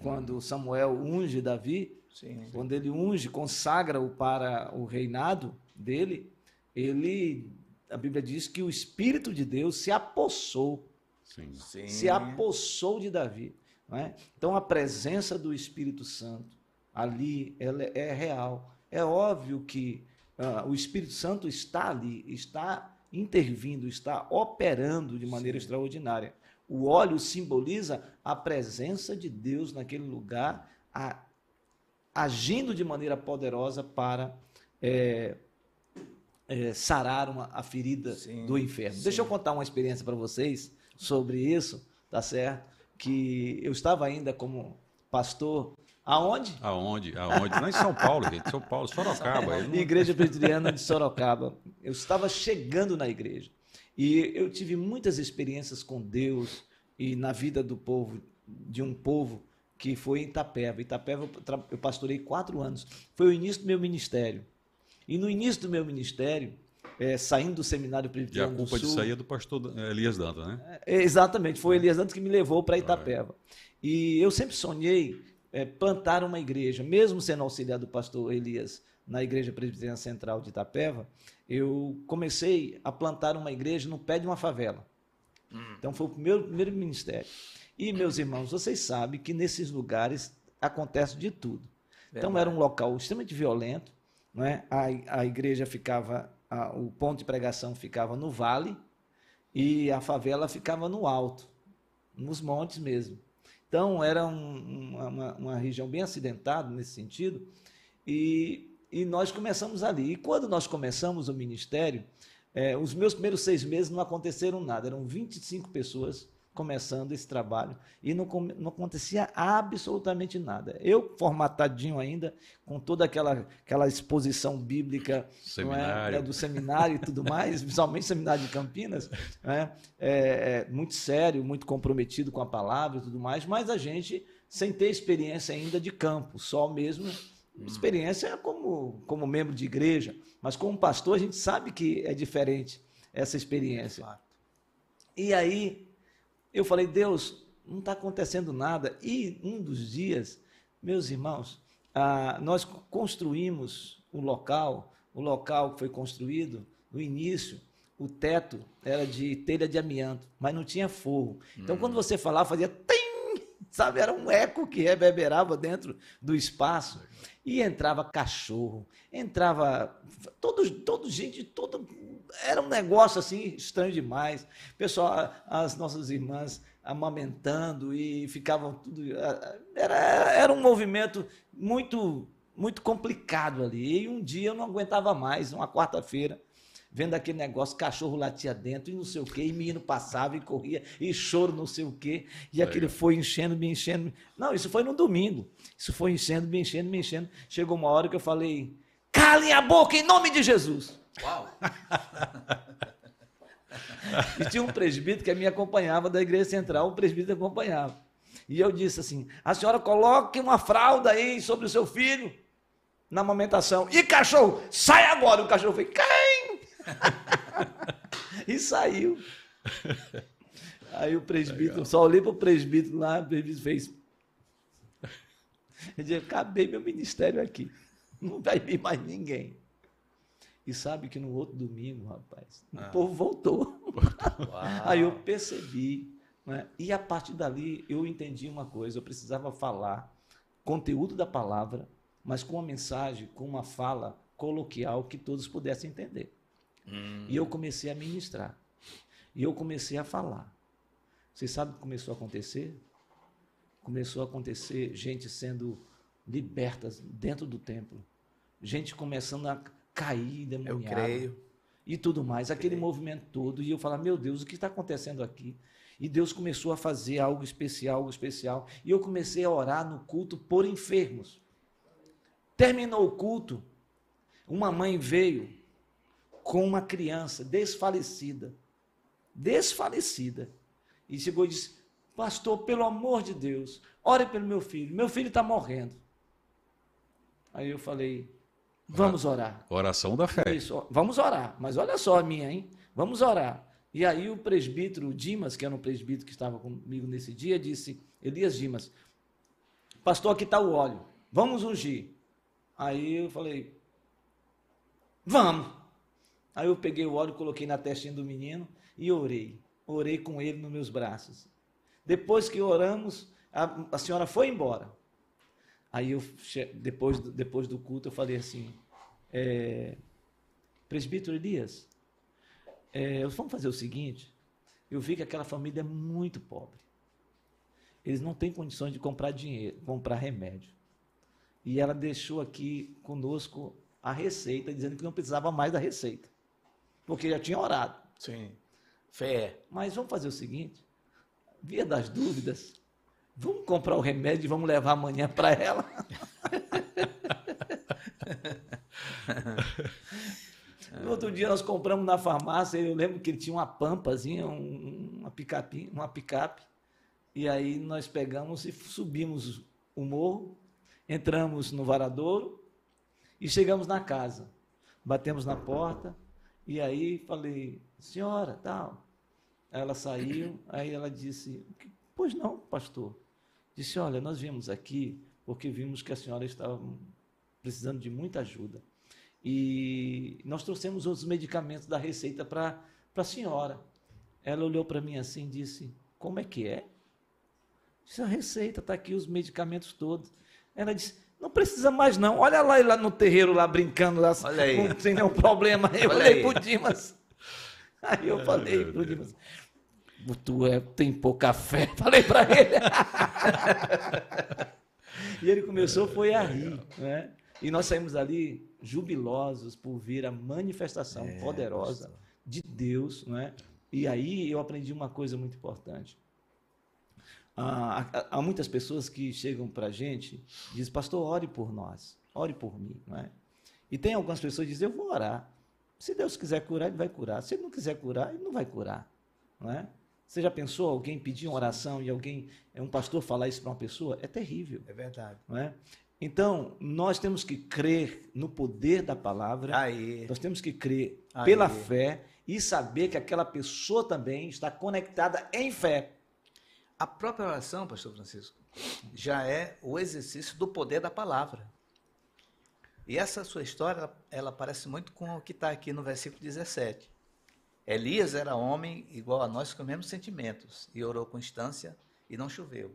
quando Samuel unge Davi? Sim. Quando ele unge, consagra-o para o reinado dele, ele, a Bíblia diz que o Espírito de Deus se apossou, Sim. Sim. se apossou de Davi. não é? Então a presença do Espírito Santo ali ela é real. É óbvio que ah, o Espírito Santo está ali, está intervindo, está operando de maneira extraordinária. O óleo simboliza a presença de Deus naquele lugar, a- agindo de maneira poderosa para é, é, sarar uma- a ferida Sim, do inferno. sim. Deixa eu contar uma experiência para vocês sobre isso, tá certo? Que eu estava ainda como pastor, aonde? Aonde? Aonde? Não é em São Paulo, gente. São Paulo, <laughs> Sorocaba. Não- igreja presbiteriana de Sorocaba. Eu estava chegando na igreja e eu tive muitas experiências com Deus e na vida do povo, de um povo que foi em Itapeva. Itapeva eu pastorei quatro anos. Foi o início do meu ministério. E no início do meu ministério, eh, saindo do seminário E a presbiteriano do culpa Sul, disso aí é do pastor Elias Danta, né? é, Exatamente, foi Elias Dantas que me levou para Itapeva. E eu sempre sonhei é, plantar uma igreja, mesmo sendo auxiliar do pastor Elias na Igreja Presbiteriana Central de Itapeva, eu comecei a plantar uma igreja no pé de uma favela. Então foi o primeiro, primeiro ministério. E, meus irmãos, vocês sabem que nesses lugares acontece de tudo. Então era um local extremamente violento, é? a, a igreja ficava, a- o ponto de pregação ficava no vale e a favela ficava no alto, nos montes mesmo. Então era um- uma, uma- região bem acidentada nesse sentido e, e nós começamos ali. E quando nós começamos o ministério, eh, os meus primeiros seis meses não aconteceram nada, eram 25 pessoas começando esse trabalho e não, não acontecia absolutamente nada. Eu, formatadinho ainda, com toda aquela, aquela exposição bíblica é? Seminário. É, do seminário e tudo mais, <laughs> principalmente seminário de Campinas, né? é, é muito sério, muito comprometido com a palavra e tudo mais, mas a gente sem ter experiência ainda de campo, só mesmo experiência como, como membro de igreja, mas como pastor a gente sabe que é diferente essa experiência. E aí eu falei, Deus, não está acontecendo nada. E um dos dias, meus irmãos, ah, nós construímos o local, o local que foi construído no início, o teto era de telha de amianto, mas não tinha forro. Então, quando você falava, fazia tim, sabe, era um eco que reverberava dentro do espaço. E entrava cachorro, entrava todo, todo gente, todo era um negócio assim estranho demais. Pessoal, as nossas irmãs amamentando e ficavam tudo. Era, era um movimento muito, muito complicado ali. E um dia eu não aguentava mais, uma quarta-feira, vendo aquele negócio, cachorro latia dentro e não sei o quê, e menino passava e corria, e choro não sei o quê, e Legal. aquilo foi enchendo, me enchendo. Não, isso foi no domingo. Isso foi enchendo, me enchendo, me enchendo. Chegou uma hora que eu falei: calem a boca em nome de Jesus. Uau! <laughs> E tinha um presbítero que me acompanhava da igreja central, o presbítero acompanhava. E eu disse assim: a senhora coloque uma fralda aí sobre o seu filho na amamentação. E cachorro, sai agora! O cachorro foi, quem? <laughs> e saiu. Aí o presbítero, só olhei para o presbítero lá, o presbítero fez. Eu disse, acabei meu ministério aqui. Não vai vir mais ninguém. E sabe que no outro domingo, rapaz, o povo voltou. <laughs> Aí eu percebi. né? E a partir dali eu entendi uma coisa: eu precisava falar conteúdo da palavra, mas com uma mensagem, com uma fala coloquial que todos pudessem entender. E eu comecei a ministrar. E eu comecei a falar. Vocês sabem o que começou a acontecer? Começou a acontecer gente sendo liberta dentro do templo. Gente começando a cair, Eu demoniada creio. e tudo mais, aquele movimento todo, e eu falava, meu Deus, o que está acontecendo aqui? E Deus começou a fazer algo especial, algo especial, e eu comecei a orar no culto por enfermos. Terminou o culto, uma mãe veio com uma criança desfalecida. Desfalecida. E chegou e disse: Pastor, pelo amor de Deus, ore pelo meu filho. Meu filho está morrendo. Aí eu falei: Vamos orar. Oração da fé. Isso, vamos orar. Mas olha só a minha, hein? Vamos orar. E aí o presbítero Dimas, que era um presbítero que estava comigo nesse dia, disse: Elias Dimas, pastor, aqui está o óleo. Vamos ungir. Aí eu falei: Vamos. Aí eu peguei o óleo, coloquei na testinha do menino e orei. Orei com ele nos meus braços. Depois que oramos, a, a senhora foi embora. Aí eu, depois, depois do culto, eu falei assim, é, presbítero Elias, é, vamos fazer o seguinte, eu vi que aquela família é muito pobre. Eles não têm condições de comprar dinheiro, comprar remédio. E ela deixou aqui conosco a receita, dizendo que não precisava mais da receita. Porque já tinha orado. Sim. Fé. Mas vamos fazer o seguinte: via das dúvidas, Vamos comprar o remédio e vamos levar amanhã para ela. <laughs> no outro dia nós compramos na farmácia, eu lembro que ele tinha uma pampazinha, uma picape, uma picape. E aí nós pegamos e subimos o morro, entramos no varadouro e chegamos na casa. Batemos na porta e aí falei, senhora, tal. Ela saiu, aí ela disse, pois não, pastor disse: Olha, nós viemos aqui porque vimos que a senhora estava precisando de muita ajuda. E nós trouxemos outros medicamentos da receita para a senhora. Ela olhou para mim assim e disse: Como é que é? Disse: A receita, está aqui os medicamentos todos. Ela disse: Não precisa mais, não. Olha lá, lá no terreiro, lá brincando, lá, com, sem nenhum problema. Eu Olha olhei para o Dimas. Aí eu falei para o Dimas: tu é, tem pouca fé, <laughs> falei para ele. e ele começou foi a rir, né? E nós saímos ali jubilosos por ver a manifestação é, poderosa de Deus, né? E aí eu aprendi uma coisa muito importante. Há, há, muitas pessoas que chegam para a gente e dizem, pastor, ore por nós, ore por mim, não é? E tem algumas pessoas que dizem, eu vou orar. Se Deus quiser curar, Ele vai curar. Se Ele não quiser curar, Ele não vai curar, não é? Você já pensou alguém pedir uma oração e alguém, é um pastor falar isso para uma pessoa? É terrível. É verdade. Não é? Então, nós temos que crer no poder da palavra. Aí. Nós temos que crer Aí. pela fé e saber que aquela pessoa também está conectada em fé. A própria oração, pastor Francisco, já é o exercício do poder da palavra. E essa sua história, ela, parece muito com o que está aqui no versículo 17. Elias era homem igual a nós com os mesmos sentimentos e orou com instância e não choveu.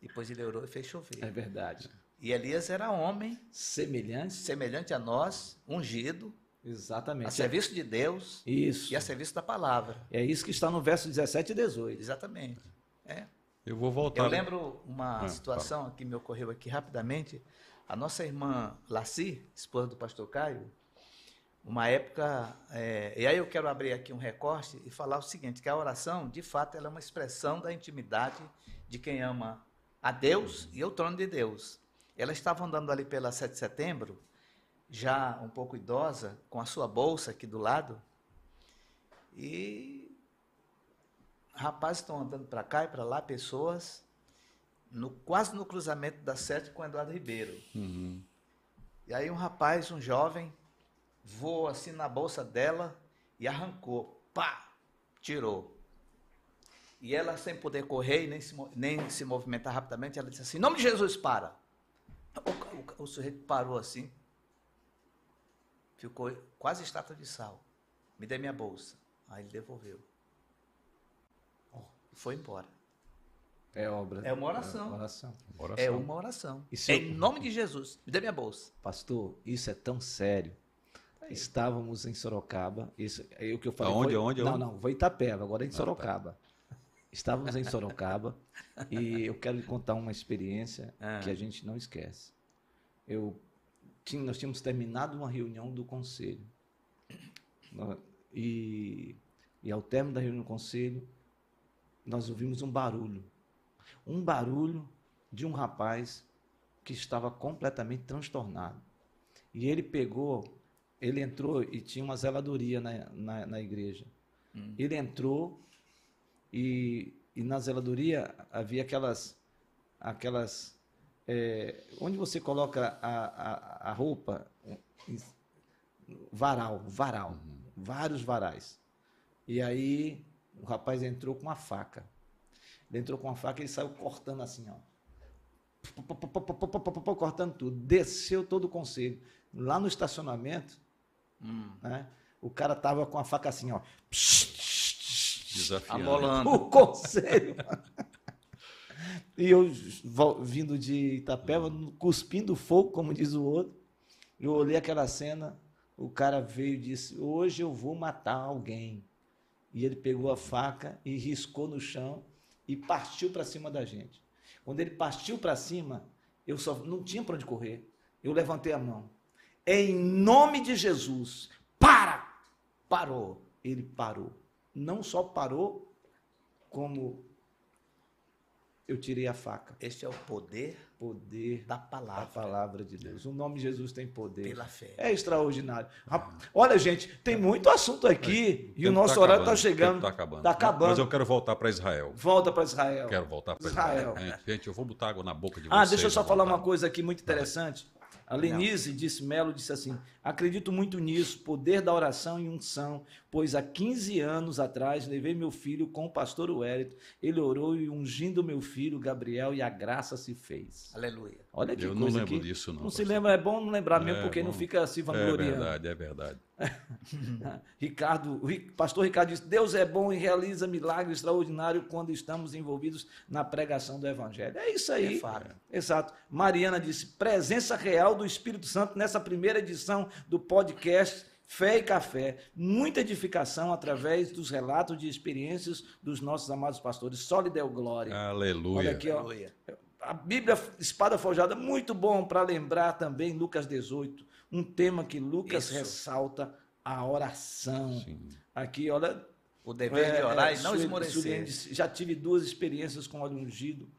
Depois ele orou e fez chover. É verdade. E Elias era homem semelhante, semelhante a nós, ungido, exatamente. A serviço de Deus. Isso. E a serviço da palavra. É isso que está no verso 17 e 18. Exatamente. É. Eu vou voltar. Eu lembro uma ah, situação fala. que me ocorreu aqui rapidamente. A nossa irmã Laci, esposa do pastor Caio, uma época, é, e aí eu quero abrir aqui um recorte e falar o seguinte, que a oração, de fato, ela é uma expressão da intimidade de quem ama a Deus e o trono de Deus. Ela estava andando ali pela 7 de setembro, já um pouco idosa, com a sua bolsa aqui do lado, e rapazes estão andando para cá e para lá, pessoas, no, quase no cruzamento da 7 com Eduardo Ribeiro. Uhum. E aí um rapaz, um jovem, voou assim na bolsa dela e arrancou. Pá! Tirou. E ela, sem poder correr e nem se, nem se movimentar rapidamente, ela disse assim: Em nome de Jesus, para. O, o, o sujeito parou assim, ficou quase estátua de sal. Me dê minha bolsa. Aí ele devolveu. Foi embora. É obra. É uma oração. É, oração. é uma oração. Isso é, em nome de Jesus. Me dê minha bolsa. Pastor, isso é tão sério Estávamos em Sorocaba. Isso, é o que eu falei. Aonde, foi, aonde, Não, não, vou Itapeva, agora é em Sorocaba. Ah, tá. Estávamos em Sorocaba e eu quero lhe contar uma experiência ah. que a gente não esquece. Eu tinha, nós tínhamos terminado uma reunião do conselho. E, e ao término da reunião do conselho, nós ouvimos um barulho. Um barulho de um rapaz que estava completamente transtornado. E ele pegou ele entrou e tinha uma zeladoria na, na, na igreja. Hum. Ele entrou e, e na zeladoria havia aquelas. aquelas é, onde você coloca a, a, a roupa? Varal, varal. Vários varais. E aí o rapaz entrou com uma faca. Ele entrou com uma faca e saiu cortando assim, ó. Cortando tudo. Desceu todo o conselho. Lá no estacionamento, Hum. né? O cara tava com a faca assim, ó. Desafiando. Amolando. O conselho. e eu vindo de Itapeva, cuspindo fogo, como diz o outro. Eu olhei aquela cena, o cara veio e disse: Hoje eu vou matar alguém. E ele pegou a faca e riscou no chão e partiu para cima da gente. Quando ele partiu para cima, eu só não tinha para onde correr. Eu levantei a mão. Em nome de Jesus, para! Parou. Ele parou. Não só parou, como eu tirei a faca. Este é o poder Poder da da palavra, palavra de Deus. O nome de Jesus tem poder. pela fé. É extraordinário. Olha, gente, tem muito assunto aqui e o nosso tá horário está chegando. tempo Tá acabando. Tá acabando. Mas eu quero voltar para Israel. Volta para Israel. Quero voltar para Israel. Israel. Gente, eu vou botar água na boca de Ah, vocês. deixa eu só falar voltar. uma coisa aqui muito interessante. A Lenise disse, Melo disse assim: acredito muito nisso, poder da oração e unção, pois há 15 anos atrás levei meu filho com o pastor Wellington, ele orou e ungindo meu filho Gabriel e a graça se fez. Aleluia. Olha que Eu não coisa lembro aqui. disso, não. Não se pastor. lembra, é bom não lembrar mesmo, É, porque não bom. fica se É vangloriando. verdade, é verdade. <laughs> Ricardo, o pastor Ricardo disse: Deus é bom e realiza milagres extraordinários quando estamos envolvidos na pregação do Evangelho. É isso aí. É fato. Exato. Mariana disse: presença real do Espírito Santo nessa primeira edição do podcast Fé e Café. Muita edificação através dos relatos de experiências dos nossos amados pastores. Só lhe deu glória. Aleluia. Olha aqui, ó. Aleluia. A Bíblia Espada Forjada, muito bom para lembrar também Lucas 18, um tema que Lucas Isso. ressalta, a oração. Sim. Aqui, olha. O dever de orar e não esmorecer. Já tive duas experiências com óleo ungido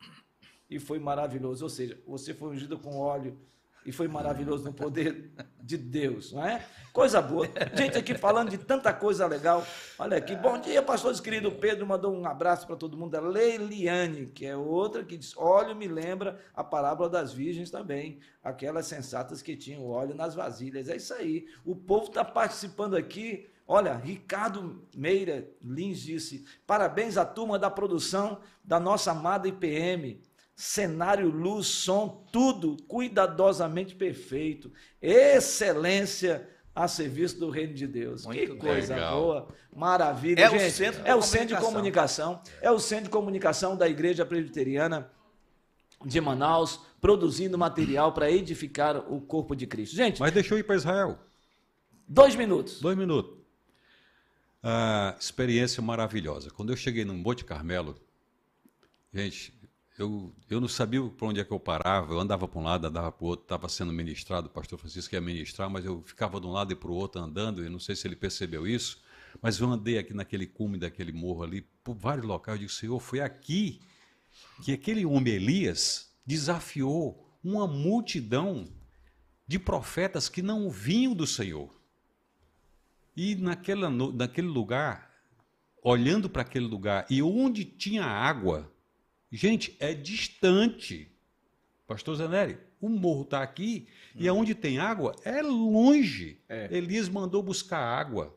e foi maravilhoso. Ou seja, você foi ungido com óleo e foi maravilhoso no poder de Deus, não é? Coisa boa. Gente aqui falando de tanta coisa legal. Olha aqui. Bom dia, pastores querido. Pedro mandou um abraço para todo mundo. A Leiliane, que é outra que diz: óleo me lembra a parábola das virgens também. Aquelas sensatas que tinham óleo nas vasilhas. É isso aí. O povo está participando aqui. Olha, Ricardo Meira Lins disse: parabéns à turma da produção da nossa amada IPM. Cenário, luz, som, tudo cuidadosamente perfeito. Excelência a serviço do reino de Deus. Muito que coisa Legal. boa, maravilha. É o Gente, centro é o centro de comunicação. comunicação. É o centro de comunicação da Igreja Presbiteriana de Manaus, produzindo material para edificar o corpo de Cristo. Gente, Mas deixa eu ir para Israel. dois minutos. Dois minutos. Ah, experiência maravilhosa. Quando eu cheguei no Monte Carmelo, gente, eu, eu não sabia para onde é que eu parava. Eu andava para um lado, andava para o outro. Estava sendo ministrado, o pastor Francisco ia ministrar, mas eu ficava de um lado e para o outro andando. E não sei se ele percebeu isso, mas eu andei aqui naquele cume daquele morro ali, por vários locais. Eu digo, Senhor, foi aqui que aquele homem Elias desafiou uma multidão de profetas que não vinham do Senhor. E naquela, naquele lugar, olhando para aquele lugar, e onde tinha água, gente, é distante. Pastor Zanelli, o morro está aqui, e aonde tem água é longe. É. Elias mandou buscar água.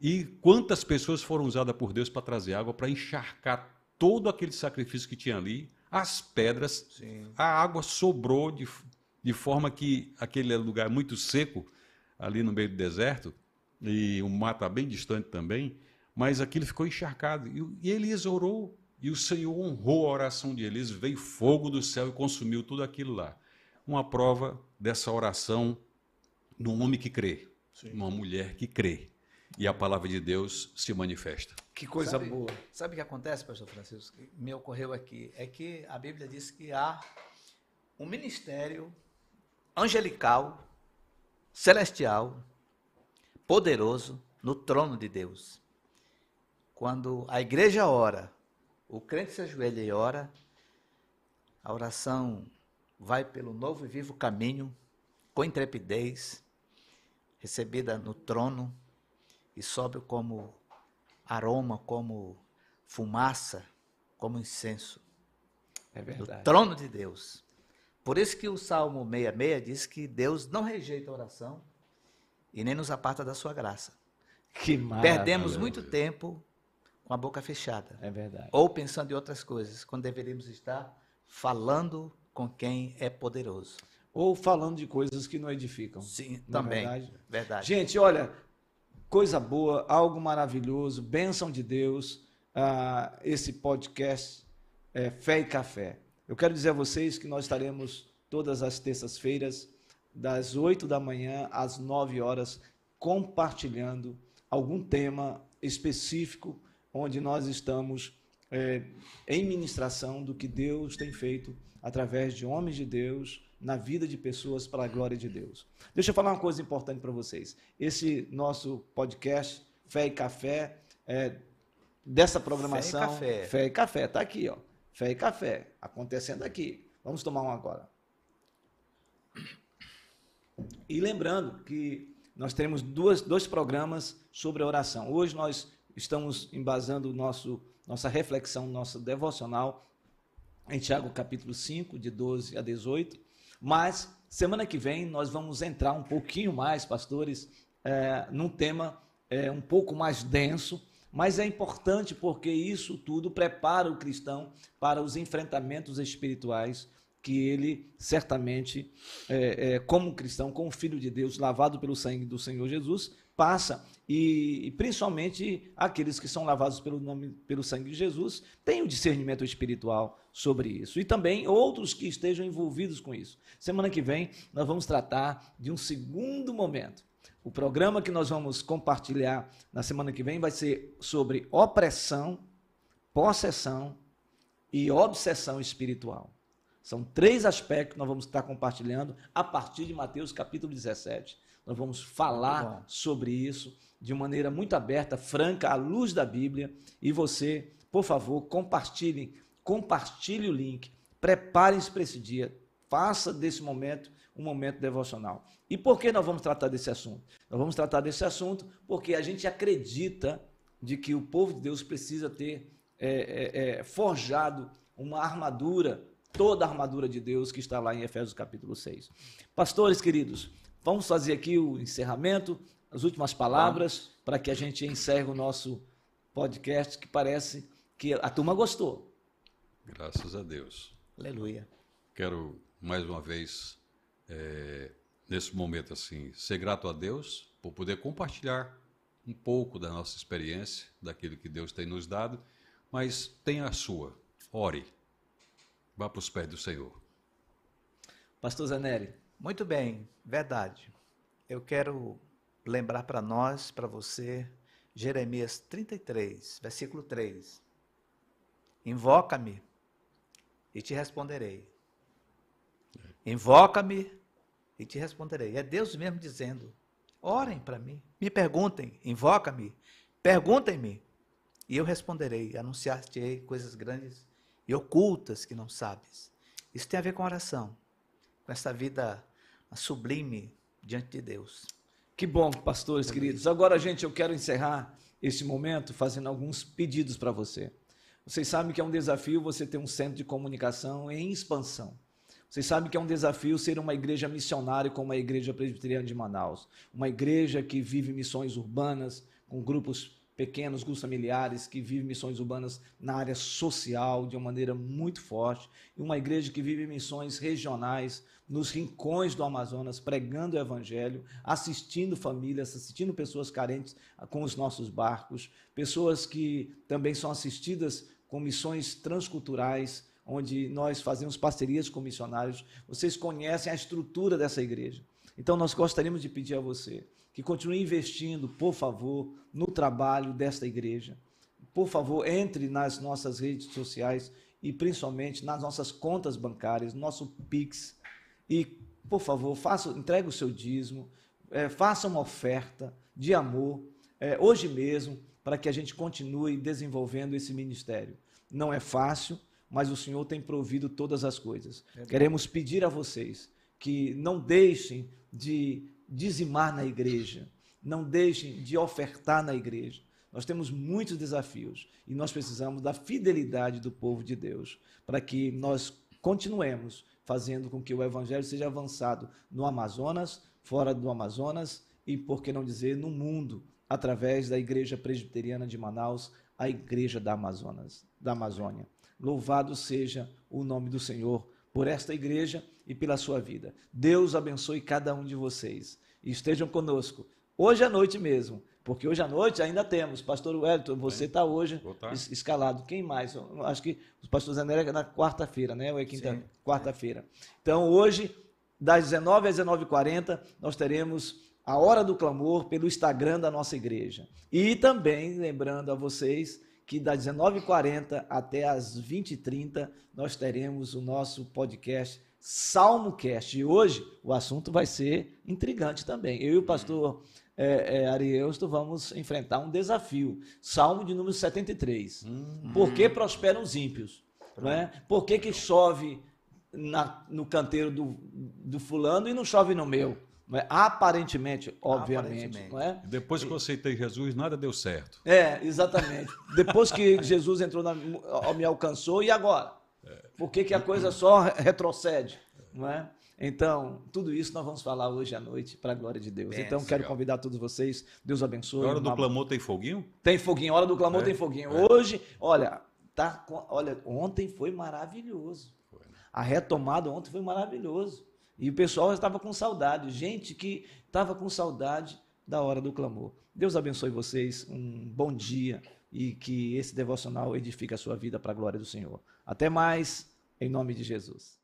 E quantas pessoas foram usadas por Deus para trazer água, para encharcar todo aquele sacrifício que tinha ali, as pedras, Sim. a água sobrou de, de forma que aquele lugar muito seco, ali no meio do deserto, e o mar está bem distante também, mas aquilo ficou encharcado. E, e Elias orou, e o Senhor honrou a oração de Elias, veio fogo do céu e consumiu tudo aquilo lá. Uma prova dessa oração de um homem que crê, uma mulher que crê. E a palavra de Deus se manifesta. Que coisa Sabe- boa. Sabe o que acontece, pastor Francisco? Que Me ocorreu aqui. É que a Bíblia diz que há um ministério angelical, celestial, poderoso no trono de Deus. Quando a igreja ora, o crente se ajoelha e ora, a oração vai pelo novo e vivo caminho, com intrepidez, recebida no trono e sobe como aroma, como fumaça, como incenso. É verdade. Do trono de Deus. Por isso que o Salmo 66 diz que Deus não rejeita a oração e nem nos aparta da sua graça. Que maravilha. Perdemos muito tempo com a boca fechada. É verdade. Ou pensando em outras coisas, quando deveríamos estar falando com quem é poderoso. Ou falando de coisas que não edificam. Sim, Não é também. verdade? Verdade. Gente, olha, coisa boa, algo maravilhoso, bênção de Deus, ah, esse podcast é, Fé e Café. Eu quero dizer a vocês que nós estaremos todas as terças-feiras, das 8 da manhã às 9 horas, compartilhando algum tema específico onde nós estamos é, em ministração do que Deus tem feito através de homens de Deus na vida de pessoas para a glória de Deus. Deixa eu falar uma coisa importante para vocês. Esse nosso podcast Fé e Café é dessa programação Café. Fé e Café tá aqui, ó. Fé e Café acontecendo aqui. Vamos tomar um agora. E lembrando que nós teremos duas, dois programas sobre a oração. Hoje nós estamos embasando nosso, nossa reflexão, nosso devocional em Tiago capítulo 5, de 12 a 18. Mas semana que vem nós vamos entrar um pouquinho mais, pastores, é, num tema é, um pouco mais denso, mas é importante porque isso tudo prepara o cristão para os enfrentamentos espirituais que ele certamente, é, é, como cristão, como filho de Deus, lavado pelo sangue do Senhor Jesus, passa e, e principalmente aqueles que são lavados pelo nome, pelo sangue de Jesus, têm o discernimento espiritual sobre isso e também outros que estejam envolvidos com isso. Semana que vem nós vamos tratar de um segundo momento. O programa que nós vamos compartilhar na semana que vem vai ser sobre opressão, possessão e obsessão espiritual. São três aspectos que nós vamos estar compartilhando a partir de Mateus capítulo 17. Nós vamos falar sobre isso de maneira muito aberta, franca, à luz da Bíblia. E você, por favor, compartilhe, compartilhe o link, prepare-se para esse dia, faça desse momento um momento devocional. E por que nós vamos tratar desse assunto? Nós vamos tratar desse assunto porque a gente acredita de que o povo de Deus precisa ter é, é, é, forjado uma armadura, toda a armadura de Deus que está lá em Efésios capítulo 6. Pastores queridos, vamos fazer aqui o encerramento, as últimas palavras, para que a gente encerre o nosso podcast, que parece que a turma gostou. Graças a Deus. Aleluia. Quero mais uma vez, é, nesse momento assim, ser grato a Deus por poder compartilhar um pouco da nossa experiência, daquilo que Deus tem nos dado, mas tenha a sua. Ore. Vá para os pés do Senhor. Pastor Zanelli, Muito bem, verdade. Eu quero lembrar para nós, para você, Jeremias 33, versículo 3. Invoca-me e te responderei. Invoca-me e te responderei. É Deus mesmo dizendo: orem para mim, me perguntem, invoca-me, perguntem-me, e eu responderei, anunciar-te-ei coisas grandes e ocultas que não sabes. Isso tem a ver com oração, com essa vida sublime diante de Deus. Que bom, pastores queridos. Agora, gente, eu quero encerrar esse momento fazendo alguns pedidos para você. Vocês sabem que é um desafio você ter um centro de comunicação em expansão. Vocês sabem que é um desafio ser uma igreja missionária como a Igreja Presbiteriana de Manaus. Uma igreja que vive missões urbanas, com grupos pequenos, grupos familiares, que vive missões urbanas na área social de uma maneira muito forte. E uma igreja que vive missões regionais nos rincões do Amazonas, pregando o evangelho, assistindo famílias, assistindo pessoas carentes com os nossos barcos, pessoas que também são assistidas com missões transculturais, onde nós fazemos parcerias com missionários. Vocês conhecem a estrutura dessa igreja. Então nós gostaríamos de pedir a você que continue investindo, por favor, no trabalho desta igreja. Por favor, entre nas nossas redes sociais e principalmente nas nossas contas bancárias, nosso Pix. E, por favor, faça, entregue o seu dízimo, é, faça uma oferta de amor, é, hoje mesmo, para que a gente continue desenvolvendo esse ministério. Não é fácil, mas o Senhor tem provido todas as coisas. Queremos pedir a vocês que não deixem de dizimar na igreja. Não deixem de ofertar na igreja. Nós temos muitos desafios e nós precisamos da fidelidade do povo de Deus para que nós continuemos fazendo com que o evangelho seja avançado no Amazonas, fora do Amazonas e, por que não dizer, no mundo, através da Igreja Presbiteriana de Manaus, a Igreja da Amazonas, da Amazônia. Louvado seja o nome do Senhor por esta igreja e pela sua vida. Deus abençoe cada um de vocês e estejam conosco hoje à noite mesmo, porque hoje à noite ainda temos. Pastor Wellington, você está hoje tá. escalado. Quem mais? Eu acho que o pastor Zé é na quarta-feira, né? Ou é quinta? Quarta-feira. Então hoje, das 19 às 19h40, nós teremos a Hora do Clamor pelo Instagram da nossa igreja. E também, lembrando a vocês, que das 19h40 até as 20h30 nós teremos o nosso podcast SalmoCast. E hoje o assunto vai ser intrigante também. Eu e o pastor é, é, Arieusto vamos enfrentar um desafio. Salmo de número 73. Hum, Por que prosperam os ímpios? Não é? Por que, que chove na, no canteiro do, do fulano e não chove no meu? Não é? Aparentemente, obviamente. Aparentemente. Não é? Depois que eu aceitei Jesus, nada deu certo. É, exatamente. Depois que <laughs> Jesus entrou na, me alcançou, e agora? Por que, que a coisa só retrocede? Não é? Então, tudo isso nós vamos falar hoje à noite, para a glória de Deus. Bem, então, quero legal. convidar todos vocês. Deus abençoe. A hora do clamor tem foguinho? Tem foguinho. A hora do clamor é, tem foguinho. É. Hoje, olha, tá, olha, ontem foi maravilhoso. Foi, né? A retomada ontem foi maravilhoso. E o pessoal estava com saudade, gente que estava com saudade da hora do clamor. Deus abençoe vocês, um bom dia e que esse devocional edifique a sua vida para a glória do Senhor. Até mais, em nome de Jesus.